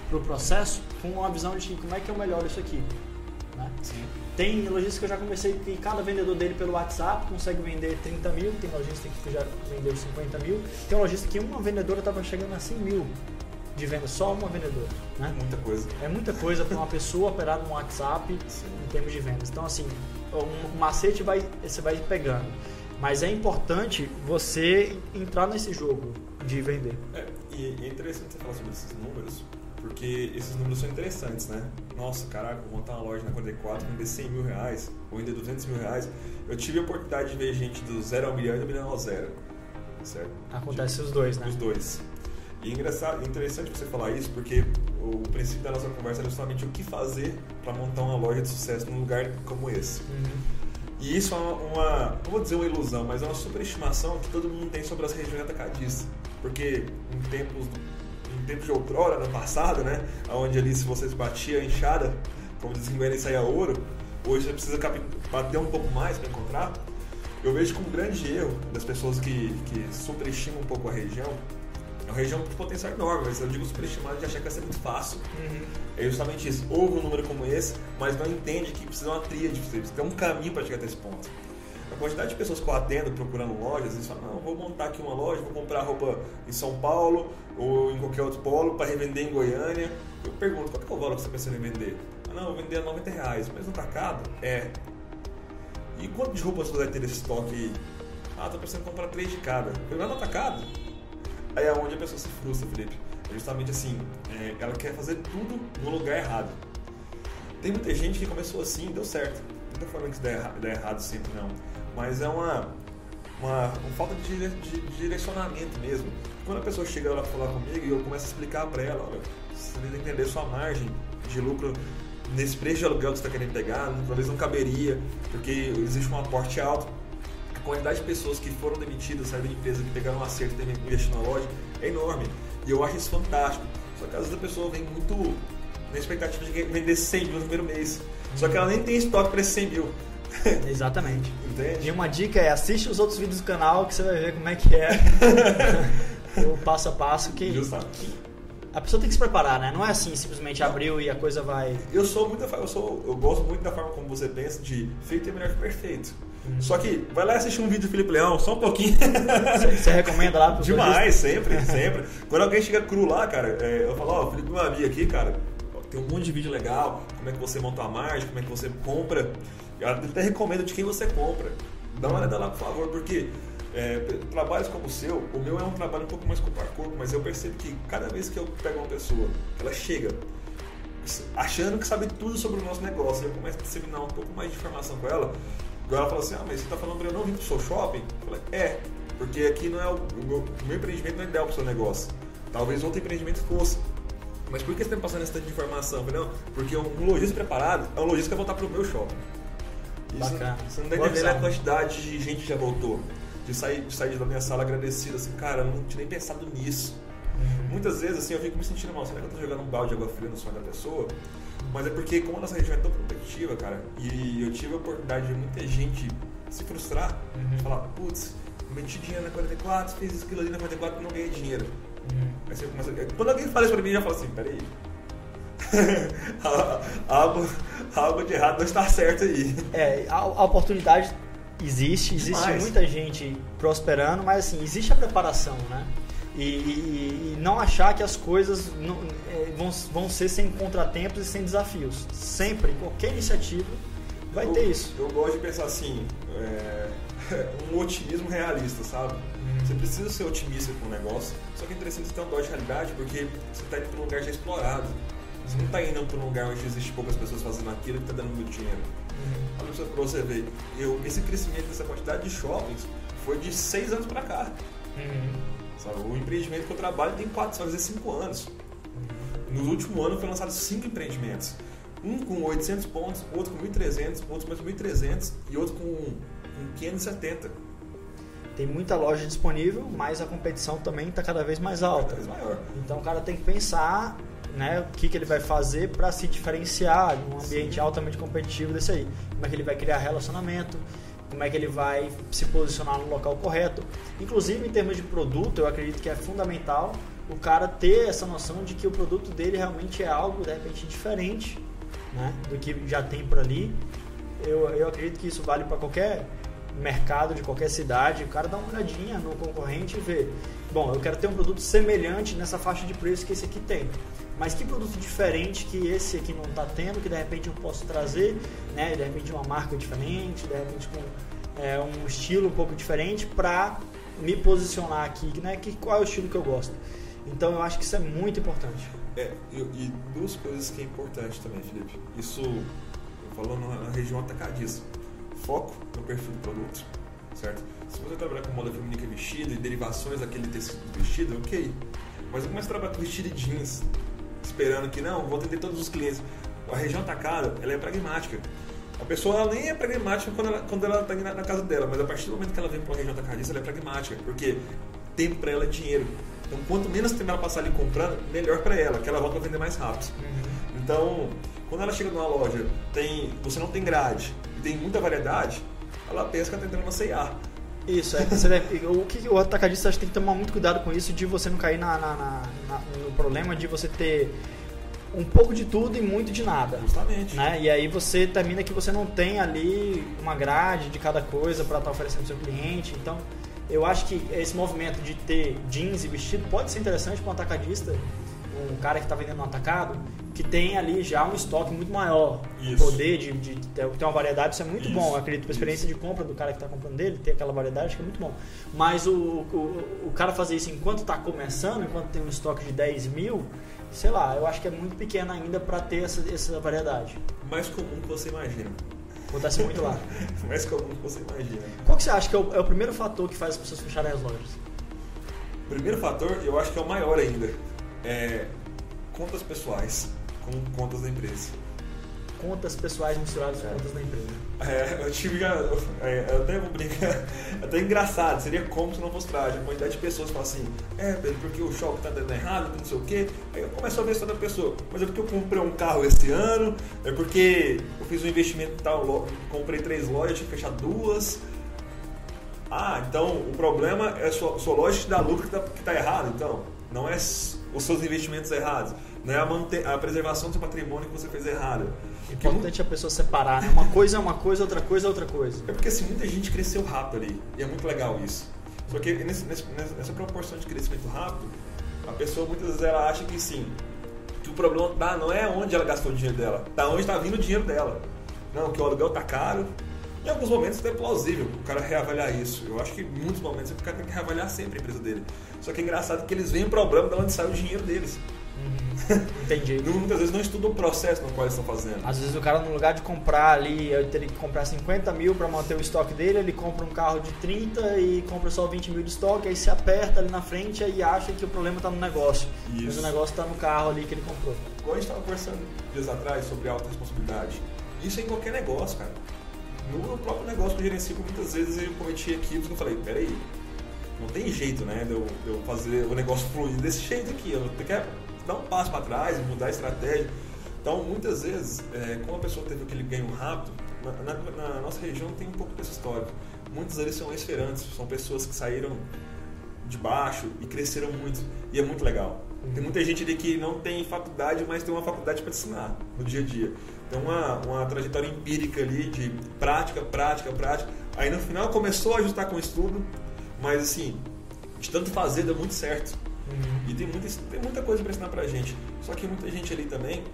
pro processo com uma visão de como é que eu melhoro isso aqui, né? Sim. Tem lojista que eu já comecei que cada vendedor dele pelo WhatsApp consegue vender 30 mil, tem lojista que já vendeu 50 mil, tem um lojista que uma vendedora estava chegando a 100 mil de venda, só uma vendedora. Né? Muita coisa. É muita coisa para uma pessoa operar no WhatsApp Sim. em termos de vendas. Então, assim, um macete vai, você vai pegando. Mas é importante você entrar nesse jogo de vender. É, e é interessante você falar sobre esses números, porque esses números são interessantes, né? Nossa, caraca, vou montar uma loja na 44, vender 100 mil reais, ou vender 200 mil reais. Eu tive a oportunidade de ver gente do zero ao milhão e do milhão ao zero, certo? Acontece os dois, né? Os dois. E é engraçado, interessante você falar isso, porque o princípio da nossa conversa era justamente o que fazer para montar uma loja de sucesso num lugar como esse. Uhum. E isso é uma, uma, não vou dizer uma ilusão, mas é uma superestimação que todo mundo tem sobre as regiões atacadistas. Porque em tempos, em tempos de outrora, no passado, né, onde ali se você batia a enxada, como dizem que ele saía ouro, hoje você precisa bater um pouco mais para encontrar. Eu vejo como um grande erro das pessoas que, que superestimam um pouco a região. É uma região de potencial enorme, mas eu digo superestimado de achar que vai ser muito fácil. É justamente isso. Houve um número como esse, mas não entende que precisa de uma tríade, precisa ter um caminho para chegar até esse ponto. Quantidade de pessoas que eu atendo procurando lojas, eles falam, não, vou montar aqui uma loja, vou comprar roupa em São Paulo ou em qualquer outro polo para revender em Goiânia. Eu pergunto, qual que é o valor que você pensando em vender? Ah, não, eu vender a 90 reais, mas no atacado? É. E quanto de roupas você vai ter nesse estoque? Ah, tô precisando comprar três de cada. Lá no atacado. Aí é onde a pessoa se frustra, Felipe. É justamente assim, é, ela quer fazer tudo no lugar errado. Tem muita gente que começou assim e deu certo. Não tô falando que isso dá errado sempre, não. Mas é uma, uma, uma falta de, de, de, direcionamento mesmo. Quando a pessoa chega lá falar comigo e eu começo a explicar para ela, olha, você tem que entender sua margem de lucro nesse preço de aluguel que você está querendo pegar, talvez não caberia, porque existe um aporte alto. A quantidade de pessoas que foram demitidas, saíram da empresa, que pegaram um acerto e investiram na loja, é enorme. E eu acho isso fantástico. Só que às vezes a pessoa vem muito na expectativa de vender 100 mil no primeiro mês. Só que ela nem tem estoque para esses 100 mil. Exatamente. Entende? E uma dica é assiste os outros vídeos do canal que você vai ver como é que é o passo a passo que, que a pessoa tem que se preparar, né? Não é assim, simplesmente abriu e a coisa vai. Eu sou muito eu sou eu gosto muito da forma como você pensa de feito é melhor que perfeito. Uhum. Só que vai lá assistir um vídeo do Felipe Leão, só um pouquinho. Você, você recomenda lá pro Demais, sempre, sempre. Quando alguém chega cru lá, cara, é, eu falo, ó, oh, Felipe Mavi aqui, cara, tem um monte de vídeo legal, como é que você monta a margem, como é que você compra. Eu até recomendo de quem você compra. Dá uma olhada lá, por favor, porque é, trabalhos como o seu, o meu é um trabalho um pouco mais corpo a corpo, mas eu percebo que cada vez que eu pego uma pessoa, ela chega achando que sabe tudo sobre o nosso negócio, eu começo a disseminar um pouco mais de informação com ela. Agora ela fala assim: Ah, mas você está falando para eu não vir para o seu shopping? Eu falei: É, porque aqui não é o, o, meu, o meu empreendimento não é ideal para o seu negócio. Talvez outro empreendimento fosse. Mas por que você está me passando esse tanto de informação? falei, não, porque um lojista preparado é um lojista que vai voltar para o meu shopping. Isso, Bacana. Você não deve entender a quantidade de gente que já voltou. De sair, de sair da minha sala agradecido, assim, cara, eu não tinha nem pensado nisso. Uhum. Muitas vezes, assim, eu fico me sentindo mal. Será que eu tô jogando um balde de água fria no sonho da pessoa? Mas é porque, como a nossa região é tão competitiva, cara, e eu tive a oportunidade de muita gente se frustrar, uhum. falar, putz, meti dinheiro na 44, fiz aquilo ali na 44 e não ganhei dinheiro. Aí você começa, quando alguém fala isso pra mim, eu já falo assim, peraí. algo, algo de errado não está certo aí. É, a, a oportunidade existe, existe Demais. muita gente prosperando, mas assim, existe a preparação, né? E, e, e não achar que as coisas não, é, vão, vão ser sem contratempos e sem desafios. Sempre, qualquer iniciativa vai eu, ter isso. Eu gosto de pensar assim, é, um otimismo realista, sabe? Você precisa ser otimista com o negócio, só que é interessante ter um dó de realidade porque você está indo para um lugar já explorado. Você não está indo para um lugar onde existe poucas pessoas fazendo aquilo e está dando muito dinheiro. Uhum. Olha para você ver, eu, esse crescimento dessa quantidade de shoppings foi de seis anos para cá. Uhum. Sabe? O empreendimento que eu trabalho tem quatro, fazer cinco anos. Uhum. No último ano foram lançados cinco empreendimentos. Um com 800 pontos, outro com 1.300, outro com 1.300 e outro com, com 570. Tem muita loja disponível, mas a competição também está cada vez mais alta. Cada vez maior. Então o cara tem que pensar né, o que, que ele vai fazer para se diferenciar num ambiente Sim. altamente competitivo desse aí. Como é que ele vai criar relacionamento, como é que ele vai se posicionar no local correto. Inclusive, em termos de produto, eu acredito que é fundamental o cara ter essa noção de que o produto dele realmente é algo, de repente, diferente né, do que já tem por ali. Eu, eu acredito que isso vale para qualquer mercado de qualquer cidade. O cara dá uma olhadinha no concorrente e vê: bom, eu quero ter um produto semelhante nessa faixa de preço que esse aqui tem mas que produto diferente que esse aqui não está tendo, que de repente eu posso trazer, né? De repente uma marca diferente, de repente com é, um estilo um pouco diferente para me posicionar aqui, né? Que, qual é o estilo que eu gosto. Então eu acho que isso é muito importante. É, e, e duas coisas que é importante também, Felipe. Isso, eu falando na, região atacadista. Foco no perfil do produto, certo? Se você trabalhar com moda feminina vestido e derivações daquele tecido vestido, ok. Mas eu começo a trabalhar com vestido de jeans, esperando que não, vou atender todos os clientes. A região atacada, ela é pragmática. A pessoa ela nem é pragmática quando ela quando ela está na, na, casa dela, mas a partir do momento que ela vem para uma região atacadista, ela é pragmática, porque tempo para ela é dinheiro. Então, quanto menos tempo ela passar ali comprando, melhor para ela, que ela volta a vender mais rápido. Uhum. Então, quando ela chega numa loja, tem, você não tem grade e tem muita variedade, ela está tentando uma C&A. Isso, é. Deve, o que o atacadista tem que tomar muito cuidado com isso de você não cair na, na, na, no problema de você ter um pouco de tudo e muito de nada. Justamente. Né? E aí você termina que você não tem ali uma grade de cada coisa para estar tá oferecendo ao seu cliente. Então, eu acho que esse movimento de ter jeans e vestido pode ser interessante para um atacadista, um cara que está vendendo no atacado, que tem ali já um estoque muito maior. Isso. Poder de, de ter uma variedade, isso é muito Isso, bom. Eu acredito que a experiência de compra do cara que está comprando dele, ter aquela variedade, acho que é muito bom. Mas o, o, o cara fazer isso enquanto está começando, enquanto tem um estoque de 10 mil, sei lá, eu acho que é muito pequeno ainda para ter essa, essa variedade. Mais comum que você imagina. Acontece muito lá. Mais comum que você imagina. Qual que você acha que é o, é o primeiro fator que faz as pessoas fecharem as lojas? O primeiro fator, eu acho que é o maior ainda, é contas pessoais com contas da empresa. Contas pessoais misturadas com contas da empresa. É, eu tive. É, eu até vou brincar. é Até engraçado, seria como se não fosse trágico. A quantidade de pessoas falam assim: é, Pedro, porque o shopping tá dando errado, não sei o quê. Aí eu começo a ver a história da pessoa: mas é porque eu comprei um carro esse ano, é porque eu fiz um investimento em tal, comprei três lojas, tive que fechar duas. Ah, então o problema é a sua, sua loja te dá lucro que tá, que tá errado, então. Não é os seus investimentos errados. Não é a, mante- a preservação do seu patrimônio que você fez errado. É importante a pessoa separar, né? Uma coisa é uma coisa, outra coisa é outra coisa. É porque assim, muita gente cresceu rápido ali. E é muito legal isso. Só que nesse- nessa proporção de crescimento rápido, a pessoa muitas vezes ela acha que sim, que o problema tá, não é onde ela gastou o dinheiro dela, tá onde está vindo o dinheiro dela. Não, que o aluguel tá caro. Em alguns momentos é plausível o cara reavaliar isso. Eu acho que em muitos momentos o cara tem que reavaliar sempre a empresa dele. Só que é engraçado que eles veem o problema de onde sai o dinheiro deles. Entendi. Muitas vezes não estudam o processo no qual eles estão fazendo. Às vezes o cara, no lugar de comprar ali, eu teria que comprar 50 mil para manter o estoque dele, ele compra um carro de 30 e compra só 20 mil de estoque, aí se aperta ali na frente e acha que o problema está no negócio. Mas Isso. o negócio está no carro ali que ele comprou. Igual a gente estava conversando dias atrás sobre alta responsabilidade. Isso é em qualquer negócio, cara. No próprio negócio que eu gerencio, muitas vezes eu cometi equívocos que eu falei, peraí, não tem jeito, né, de eu, de eu fazer o negócio fluir desse jeito aqui. Eu tenho que dar um passo para trás, mudar a estratégia. Então, muitas vezes, é, como a pessoa teve aquele ganho rápido, na, na- na nossa região tem um pouco desse histórico. Muitos deles são ex-feirantes, são pessoas que saíram de baixo e cresceram muito. E é muito legal. Tem muita gente ali que não tem faculdade, mas tem uma faculdade para ensinar no dia a dia. Tem uma, uma trajetória empírica ali de prática, prática, prática. Aí no final começou a ajustar com o estudo, mas assim, de tanto fazer deu muito certo. E tem muita, tem muita coisa para ensinar pra gente. Só que muita gente ali também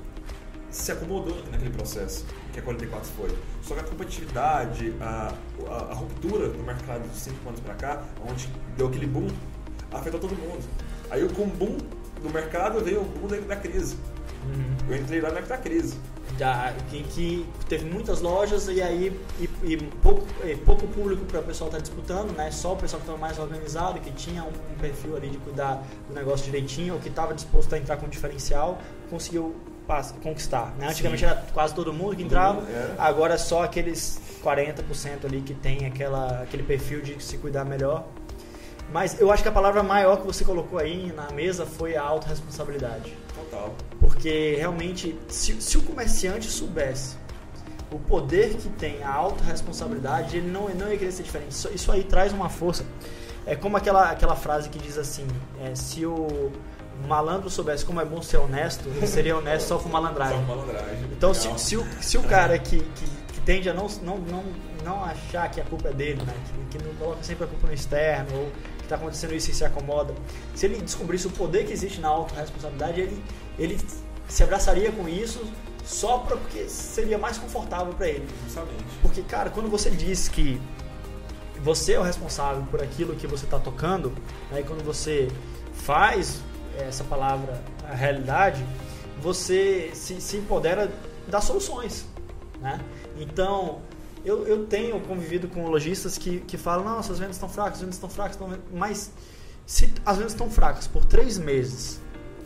se acomodou naquele processo que a 44 foi. Só que a competitividade, a, a, a ruptura do mercado dos 5 anos para cá, onde deu aquele boom, afetou todo mundo. Aí com o boom do mercado veio o boom da, da crise. Eu entrei lá na época da crise. Já, que, que teve muitas lojas e aí e, e pouco, e pouco público para o pessoal estar disputando, né? Só o pessoal que estava mais organizado, que tinha um, um perfil ali de cuidar do negócio direitinho, ou que estava disposto a entrar com diferencial, conseguiu passa- conquistar. Né? Antigamente Sim. era quase todo mundo que entrava, mundo era. agora é só aqueles 40% ali que tem aquela, aquele perfil de se cuidar melhor. Mas eu acho que a palavra maior que você colocou aí na mesa foi a autorresponsabilidade. Total. Porque realmente, se, se o comerciante soubesse o poder que tem a autorresponsabilidade, ele não, não ia querer ser diferente. Isso, isso aí traz uma força. É como aquela, aquela frase que diz assim: é, se o malandro soubesse como é bom ser honesto, ele seria honesto só com Só malandragem. malandragem. Então, se, se, o, se o cara que, que, que tende a não, não, não, não achar que a culpa é dele, né? que, que não coloca sempre a culpa no externo, ou que está acontecendo isso e se acomoda, se ele descobrisse o poder que existe na autorresponsabilidade, ele, ele se abraçaria com isso só porque seria mais confortável para ele. Justamente. Porque, cara, quando você diz que você é o responsável por aquilo que você está tocando, aí quando você faz essa palavra a realidade, você se, se empodera das soluções, né? Então, eu, eu tenho convivido com lojistas que, que falam, não, essas vendas estão fracas, as vendas estão fracas, estão... mas se as vendas estão fracas por três meses,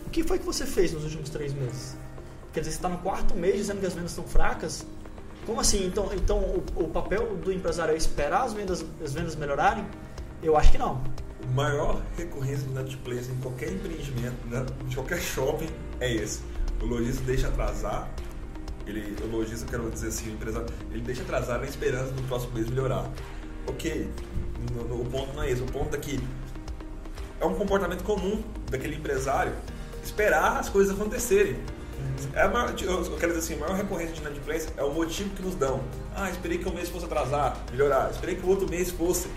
o que foi que você fez nos últimos três meses? Quer dizer, você está no quarto mês dizendo que as vendas estão fracas? Como assim? Então, então o, o papel do empresário é esperar as vendas, as vendas melhorarem? Eu acho que não. O maior recorrência de inadimplência em qualquer empreendimento, né, de qualquer shopping, é esse. O lojista deixa atrasar, ele, o lojista, eu quero dizer assim, o empresário, ele deixa atrasar na esperança do próximo mês melhorar. Ok, no, no- o ponto não é esse, o ponto é que é um comportamento comum daquele empresário esperar as coisas acontecerem. É a maior, eu quero dizer assim, a maior recorrência de inadimplência é o motivo que nos dão. Ah, esperei que o mês fosse atrasar, melhorar. Esperei que o outro mês fosse.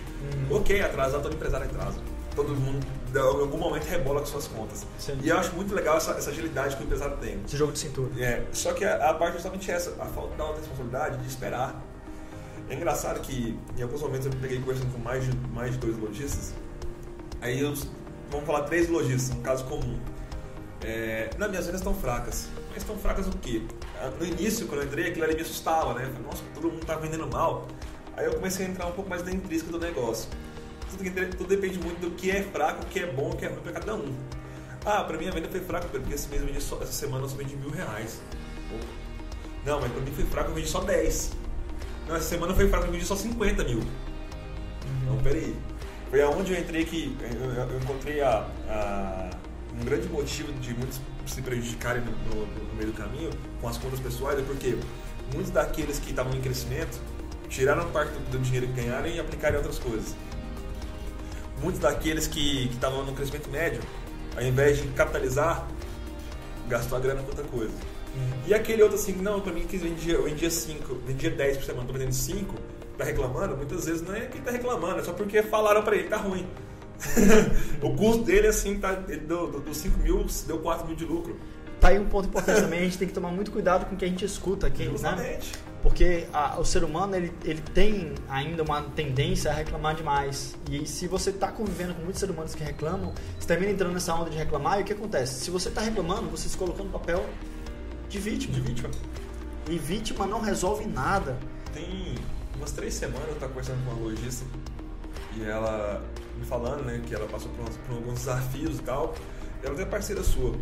Ok, atrasar, todo empresário atrasa. Todo mundo em algum momento rebola com suas contas. Sim. E eu acho muito legal essa, essa agilidade que o empresário tem. Esse jogo de cintura. É, só que a, a parte é justamente essa, a falta da responsabilidade de esperar. É engraçado que em alguns momentos eu me peguei conversando com mais de, mais de dois lojistas. Aí eu, vamos falar três lojistas, um caso comum. É, não, minhas vendas estão fracas. Mas estão fracas o quê? Ah, No início, quando eu entrei, aquilo ali me assustava, né? Eu falei, nossa, todo mundo tá vendendo mal. Aí eu comecei a entrar um pouco mais na intrínseca do negócio. Tudo, tudo depende muito do que é fraco, o que é bom, o que é ruim pra cada um. Ah, pra mim a venda foi fraca, porque esse mês eu vendi só, essa semana eu só vendi mil reais. Não, mas pra mim foi fraco, eu vendi só 10. Não, essa semana foi fraco, eu vendi só 50 mil. Não, peraí. Foi aonde eu entrei que eu, eu- eu encontrei a, a- um grande motivo de muitos se prejudicarem no, no- no meio do caminho com as contas pessoais, é porque muitos daqueles que estavam em crescimento tiraram parte do, do dinheiro que ganharam e aplicaram em outras coisas. Muitos daqueles que estavam no crescimento médio, ao invés de capitalizar, gastou a grana com outra coisa. E aquele outro assim, não, pra mim que vendia, eu vendia 5, vendia 10 por semana, tô vendendo 5, tá reclamando, muitas vezes não é quem tá reclamando, é só porque falaram pra ele que tá ruim. o custo dele, assim, tá, dos 5 mil, deu 4 mil de lucro. Tá aí um ponto importante também, a gente tem que tomar muito cuidado com o que a gente escuta aqui, né? Porque a- o ser humano, ele, ele tem ainda uma tendência a reclamar demais. E se você está convivendo com muitos seres humanos que reclamam, você termina entrando nessa onda de reclamar, e o que acontece? Se você está reclamando, você se colocou no papel de vítima. De vítima. E vítima não resolve nada. Tem umas três semanas eu tava conversando com uma lojista e ela me falando, né, que ela passou por, uns- por alguns desafios e tal. E ela é parceira sua.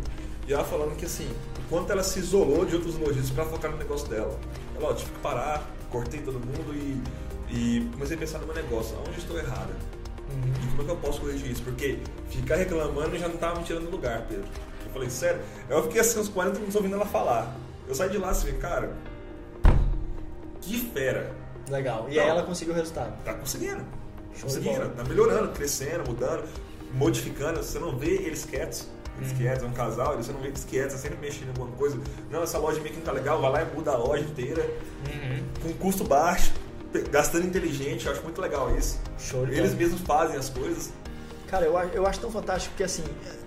E ela falando que assim, o quanto ela se isolou de outros lojistas pra focar no negócio dela. Ó, tive que parar, cortei todo mundo e, e comecei a pensar no meu negócio, aonde estou errada. E como é que eu posso corrigir isso? Porque ficar reclamando já não tava me tirando do lugar, Pedro. Eu falei, sério? Eu fiquei assim uns 40 minutos ouvindo ela falar. Eu saí de lá assim, cara, que fera. Legal. E Não. aí ela conseguiu o resultado. Tá conseguindo. Show Conseguindo, tá melhorando, crescendo, mudando, modificando. Você não vê eles quietos. Eles Uhum. quietos, é um casal, você não vê eles quietos, tá sempre mexendo em alguma coisa. Não, essa loja meio que não tá legal, vai lá e muda a loja inteira, com custo baixo, gastando inteligente, eu acho muito legal isso. Show de Eles bola. mesmos fazem as coisas. Cara, eu, acho- eu acho tão fantástico que assim,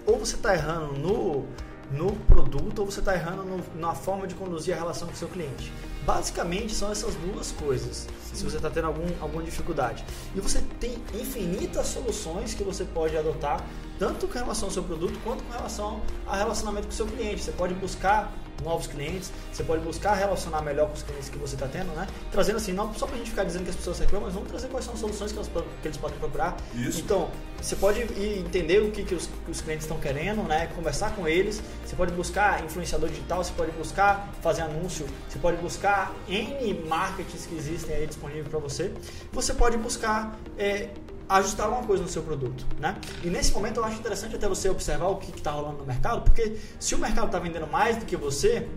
ou você está errando no, no produto, ou você está errando no- na forma de conduzir a relação com o seu cliente. Basicamente são essas duas coisas. Se você está tendo algum, alguma dificuldade. E você tem infinitas soluções que você pode adotar, tanto com relação ao seu produto, quanto com relação ao relacionamento com o seu cliente. Você pode buscar novos clientes, você pode buscar relacionar melhor com os clientes que você está tendo, né? Trazendo assim, não só para a gente ficar dizendo que as pessoas reclamam, mas vamos trazer quais são as soluções que, elas, que eles podem procurar. Isso. Então, você pode entender o que, que, os, que os clientes estão querendo, né? Conversar com eles. Você pode buscar influenciador digital, você pode buscar fazer anúncio, você pode buscar N marketings que existem aí disponíveis para você. Você pode buscar é, ajustar alguma coisa no seu produto, né? E nesse momento eu acho interessante até você observar o que está rolando no mercado, porque se o mercado está vendendo mais do que você,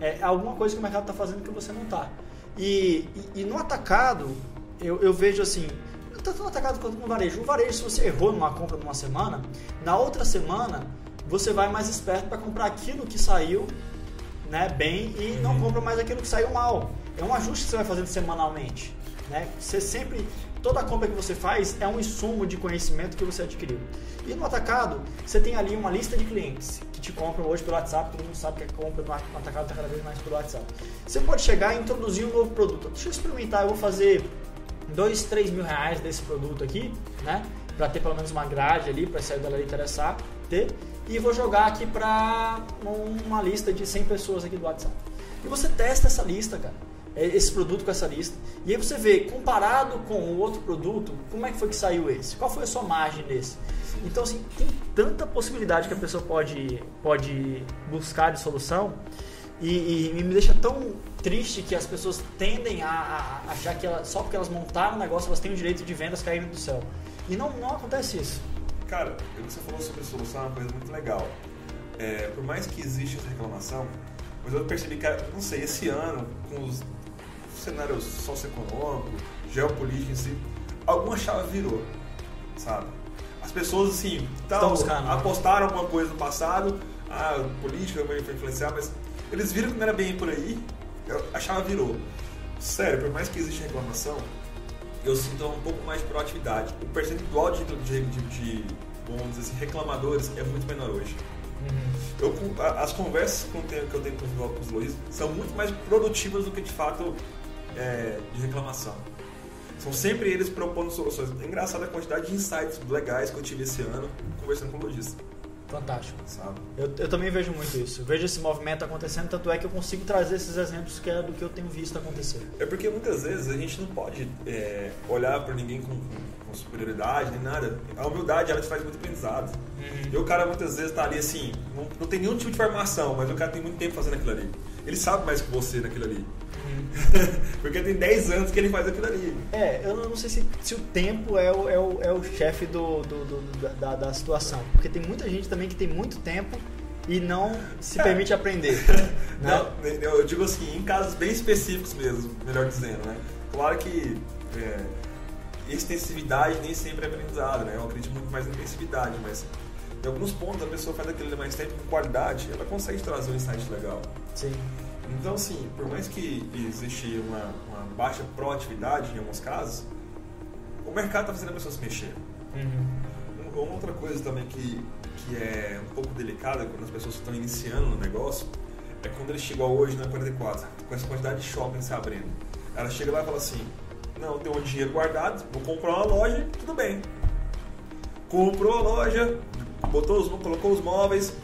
é alguma coisa que o mercado está fazendo que você não está. E, e, e no atacado, eu, eu vejo assim, tanto no atacado quanto no varejo. O varejo, se você errou numa compra numa semana, na outra semana você vai mais esperto para comprar aquilo que saiu né, bem e não compra mais aquilo que saiu mal. É um ajuste que você vai fazendo semanalmente. Né? Você sempre, toda compra que você faz é um insumo de conhecimento que você adquiriu. E no atacado, você tem ali uma lista de clientes que te compram hoje pelo WhatsApp, todo mundo sabe que a compra no atacado está cada vez mais pelo WhatsApp. Você pode chegar e introduzir um novo produto. Deixa eu experimentar, eu vou fazer 2, 3 mil reais desse produto aqui, né? Para ter pelo menos uma grade ali, para se a galera interessar, ter. E vou jogar aqui para uma lista de 100 pessoas aqui do WhatsApp. E você testa essa lista, cara. É, Esse produto com essa lista. E aí você vê, comparado com o outro produto, como é que foi que saiu esse? Qual foi a sua margem nesse? Então, assim, tem tanta possibilidade que a pessoa pode, pode buscar de solução. E, e me deixa tão triste que as pessoas tendem a, a achar que ela, só porque elas montaram o negócio, elas têm o direito de vendas caindo do céu. E não, não acontece isso. Cara, o que você falou sobre solução é uma coisa muito legal. É, por mais que exista essa reclamação, mas eu percebi que, não sei, esse ano, com os cenários socioeconômicos, geopolíticos em si, alguma chave virou, sabe? As pessoas, assim, tal, né? apostaram alguma coisa no passado, a política vai influenciar, mas eles viram que não era bem por aí, a chave virou. Sério, por mais que exista reclamação, eu sinto um pouco mais de proatividade. O percentual de, de, de, de dizer assim, reclamadores é muito menor hoje. Uhum. Eu, as conversas que eu tenho, que eu tenho com os Luiz são muito mais produtivas do que de fato é, de reclamação. São sempre eles propondo soluções. É engraçado a quantidade de insights legais que eu tive esse ano conversando com o lojista. Fantástico. Sabe? Eu, eu também vejo muito isso. Eu vejo esse movimento acontecendo, tanto é que eu consigo trazer esses exemplos que é do que eu tenho visto acontecer. É porque muitas vezes a gente não pode é, olhar para ninguém com, com, superioridade nem nada. A humildade ela te faz muito aprendizado. Uhum. E o cara muitas vezes tá ali assim, não, não tem nenhum tipo de formação, mas o cara tem muito tempo fazendo aquilo ali. Ele sabe mais que você naquilo ali. Porque tem 10 anos que ele faz aquilo ali. É, eu não sei se, se o tempo é o, é o, é o chefe do, do, do da, da, situação. Porque tem muita gente também que tem muito tempo e não se é. permite aprender. né? Não, eu digo assim, em casos bem específicos mesmo, melhor dizendo, né? Claro que é, extensividade nem sempre é aprendizado, né? Eu acredito muito mais em intensividade, mas em alguns pontos a pessoa faz aquilo mais tempo com qualidade, ela consegue trazer um insight legal. Sim. Então, assim, por mais que existe uma, uma baixa proatividade em alguns casos, o mercado está fazendo a pessoa se mexer. Uhum. Uma outra coisa também que, que é um pouco delicada quando as pessoas estão iniciando no negócio é quando ele chega hoje na 44, com essa quantidade de shopping se abrindo. Ela chega lá e fala assim: Não, tem um dinheiro guardado, vou comprar uma loja, tudo bem. Comprou a loja, botou os, colocou os móveis,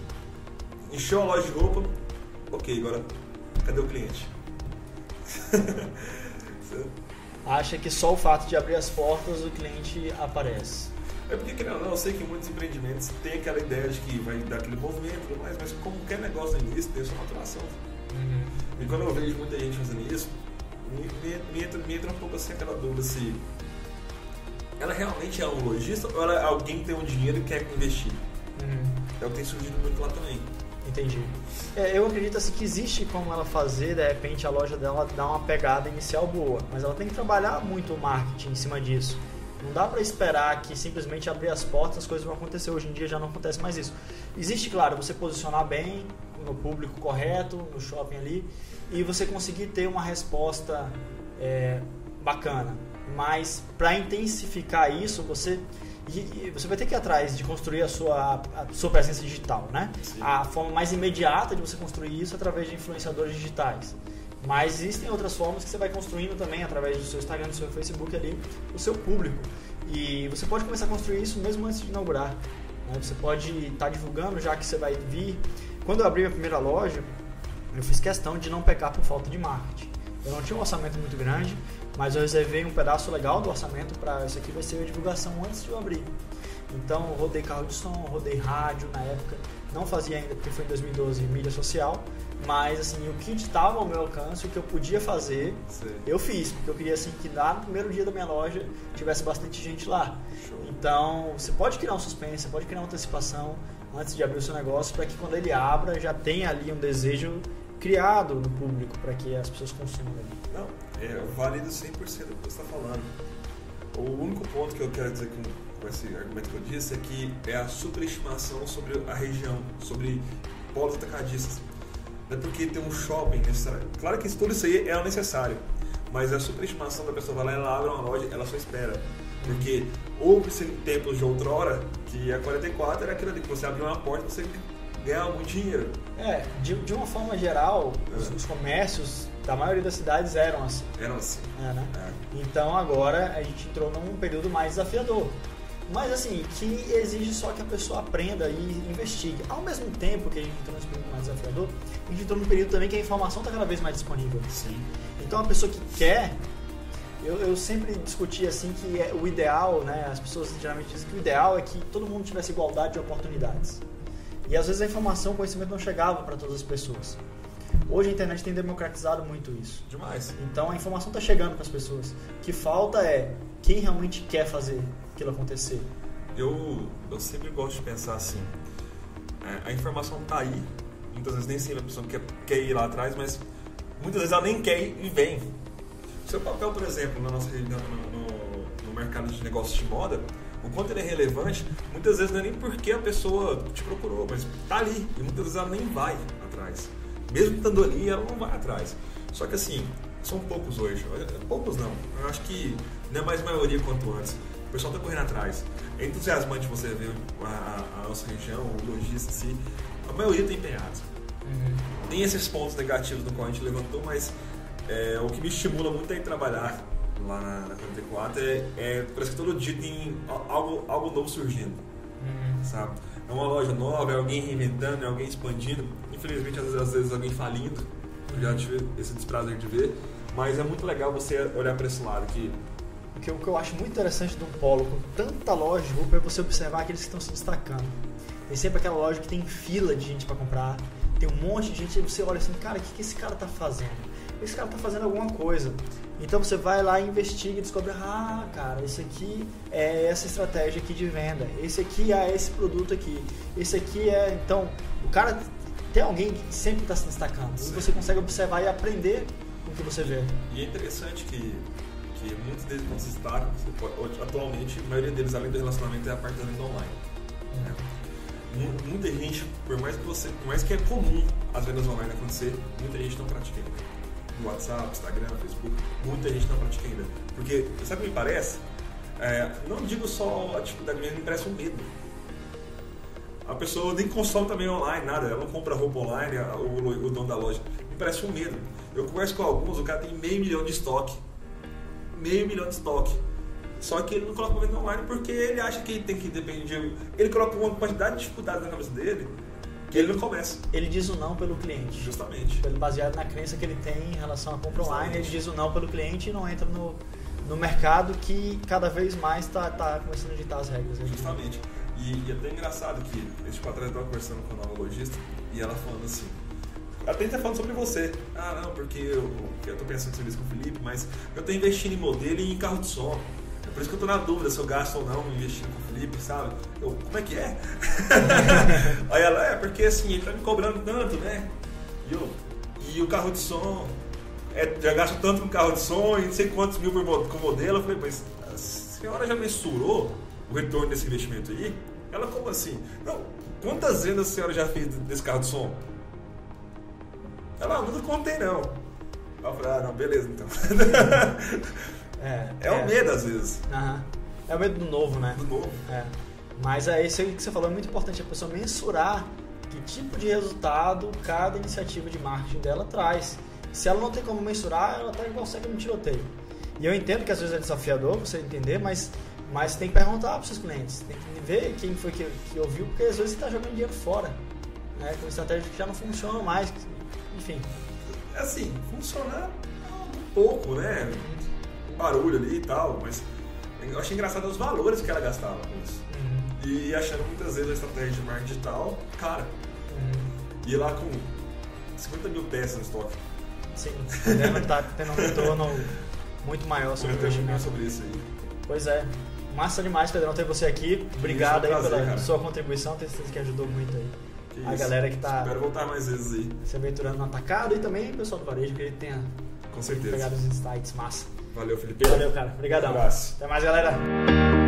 encheu a loja de roupa, ok, agora Cadê o cliente? Acha que só o fato de abrir as portas o cliente aparece. É porque, não, eu sei que muitos empreendimentos têm aquela ideia de que vai dar aquele movimento mas como qualquer negócio no início tem sua maturação. Uhum. E quando eu vejo muita gente fazendo isso, me, me, me, entra, me entra um pouco assim aquela dúvida se ela realmente é um lojista ou ela é alguém que tem um dinheiro e quer investir. Uhum. É o que tem surgido muito lá também. Entendi. É, eu acredito assim que existe como ela fazer, de repente, a loja dela dar uma pegada inicial boa, mas ela tem que trabalhar muito o marketing em cima disso. Não dá para esperar que simplesmente abrir as portas as coisas vão acontecer. Hoje em dia já não acontece mais isso. Existe, claro, você posicionar bem no público correto, no shopping ali, e você conseguir ter uma resposta é, bacana. Mas para intensificar isso, você e, e, você vai ter que ir atrás de construir a sua, a sua presença digital, né? Sim. A forma mais imediata de você construir isso é através de influenciadores digitais. Mas existem outras formas que você vai construindo também através do seu Instagram, do seu Facebook ali, o seu público. E você pode começar a construir isso mesmo antes de inaugurar. Né? Você pode estar tá divulgando já que você vai vir. Quando eu abri a primeira loja, eu fiz questão de não pecar por falta de marketing. Eu não tinha um orçamento muito grande, mas eu reservei um pedaço legal do orçamento para isso aqui vai ser a divulgação antes de eu abrir. Então rodei carro de som, rodei rádio na época, não fazia ainda porque foi em 2012 mídia social, mas assim, o que estava ao meu alcance, o que eu podia fazer, Sim. eu fiz, porque eu queria assim que lá no primeiro dia da minha loja tivesse bastante gente lá. Show. Então, você pode criar um suspense, você pode criar uma antecipação antes de abrir o seu negócio para que quando ele abra já tenha ali um desejo criado no público para que as pessoas consumam ali. Não, é válido 100% do que você está falando. O único ponto que eu quero dizer com, com esse argumento que eu disse é que é a superestimação sobre a região, sobre polos atacadistas. Não é porque tem um shopping necessário. Claro que tudo isso aí é necessário, mas a superestimação da pessoa vai lá, ela abre uma loja, ela só espera. Porque houve tempos de outrora que a 44 era aquilo ali, que você abriu uma porta você ganhava muito dinheiro. É, de, de uma forma geral, é. os, os comércios da maioria das cidades eram assim. Eram assim. É, né? É. Então agora a gente entrou num período mais desafiador. Mas assim, que exige só que a pessoa aprenda e investigue. Ao mesmo tempo que a gente entrou nesse período mais desafiador, a gente entrou num período também que a informação está cada vez mais disponível. Sim. Então a pessoa que quer, eu, eu sempre discuti assim que é, o ideal, né? As pessoas geralmente dizem que o ideal é que todo mundo tivesse igualdade de oportunidades. E às vezes a informação, o conhecimento não chegava para todas as pessoas. Hoje a internet tem democratizado muito isso. Demais. Então a informação está chegando para as pessoas. O que falta é quem realmente quer fazer aquilo acontecer. Eu, eu sempre gosto de pensar assim: é, a informação está aí, muitas vezes nem sempre a pessoa quer, quer ir lá atrás, mas muitas vezes ela nem quer ir e vem. O seu papel, por exemplo, na nossa, no, no, no mercado de negócios de moda, o quanto ele é relevante, muitas vezes não é nem porque a pessoa te procurou, mas está ali e muitas vezes ela nem vai atrás. Mesmo estando ali, ela não vai atrás. Só que assim, são poucos hoje. Poucos não. Eu acho que não é mais maioria quanto antes. O pessoal tá correndo atrás. É entusiasmante você ver a, a, nossa região, o lojista em si. A maioria tem empenhados. Uhum. Tem esses pontos negativos no qual a gente levantou, mas é, o que me estimula muito é ir trabalhar lá na, na 44 é, é parece que todo dia tem algo, algo novo surgindo. Uhum. Sabe? É uma loja nova, é alguém reinventando, é alguém expandindo. Infelizmente, às vezes, alguém falindo. Eu já tive esse desprazer de ver. Mas é muito legal você olhar para esse lado que o que, o que eu acho muito interessante de um polo com tanta loja de roupa é você observar aqueles que estão se destacando. Tem sempre aquela loja que tem fila de gente para comprar, tem um monte de gente e você olha assim, cara, o que, que esse cara tá fazendo? Esse cara tá fazendo alguma coisa. Então você vai lá, investiga e descobre, ah, cara, esse aqui é essa estratégia aqui de venda, esse aqui é esse produto aqui, esse aqui é. Então, o cara tem alguém que sempre está se destacando. Sim. E você consegue observar e aprender com o que você vê. E é interessante que que muitos deles não se destacam. Atualmente, a maioria deles, além do relacionamento, é a parte da venda online. Né? Muita gente, por mais que você, por mais que é comum as vendas online acontecer, muita gente não pratica ainda. No WhatsApp, Instagram, Facebook, muita gente não pratica ainda. Porque, sabe o que me parece? É, não digo só a dificuldade, mas me parece um medo. A pessoa nem consome também online, nada. Ela não compra roupa online, o, o dono da loja. Me parece um medo. Eu converso com alguns, o cara tem meio milhão de estoque meio milhão de estoque. Só que ele não coloca venda online porque ele acha que tem que depender de. Ele coloca uma quantidade de dificuldade na cabeça dele ele não começa. Ele diz o não pelo cliente. Justamente. Pelo baseado na crença que ele tem em relação à compra Justamente. online, ele diz o não pelo cliente e não entra no, no mercado que cada vez mais está tá começando a ditar as regras. Justamente. E, e é até engraçado que esse patrão estava conversando com a nova lojista e ela falando assim até tá falando sobre você. Ah, não, porque eu, eu tô pensando em serviço com o Felipe, mas eu tô investindo em modelo e em carro de som. Por isso que eu tô na dúvida se eu gasto ou não investindo com o Felipe, sabe? Eu, como é que é? Aí ela, é, porque assim, ele tá me cobrando tanto, né? E, eu, e o carro de som, é, já gasto tanto com carro de som e não sei quantos mil por, com modelo. Eu falei, mas a senhora já mensurou o retorno desse investimento aí? Ela, como assim? Não, quantas vendas a senhora já fez desse carro de som? Ela, não contei não. Eu falei, ah, não, beleza então. é, é, é o medo às vezes. Aham. É o medo do novo, né? Do novo. É. Mas é isso aí que você falou, é muito importante a pessoa mensurar que tipo de resultado cada iniciativa de marketing dela traz. Se ela não tem como mensurar, ela está igual segue no tiroteio. E eu entendo que às vezes é desafiador você entender, mas, mas tem que perguntar para os seus clientes. Tem que ver quem foi que, que ouviu, porque às vezes você está jogando dinheiro fora. Né, com estratégias que já não funcionam mais, enfim. Assim, funciona um pouco, né? Um barulho ali e tal, mas eu achei engraçado os valores que ela gastava com isso. Uhum. E achando muitas vezes a estratégia de marketing digital cara. Uhum. E lá com 50 mil peças no estoque. Sim, podendo tá tendo um retorno muito maior sobre o investimento. sobre isso aí. Pois é. Massa demais, Pedrão, ter você aqui. Obrigado aí prazer, pela cara. sua contribuição, tenho certeza que ajudou muito aí a galera que tá. Espero voltar mais vezes aí. Se aventurando no atacado e também o pessoal do varejo que ele tenha Com certeza. pegado os insights massa. Valeu, Felipe. Valeu, cara. Obrigadão. Um abraço. Até mais, galera.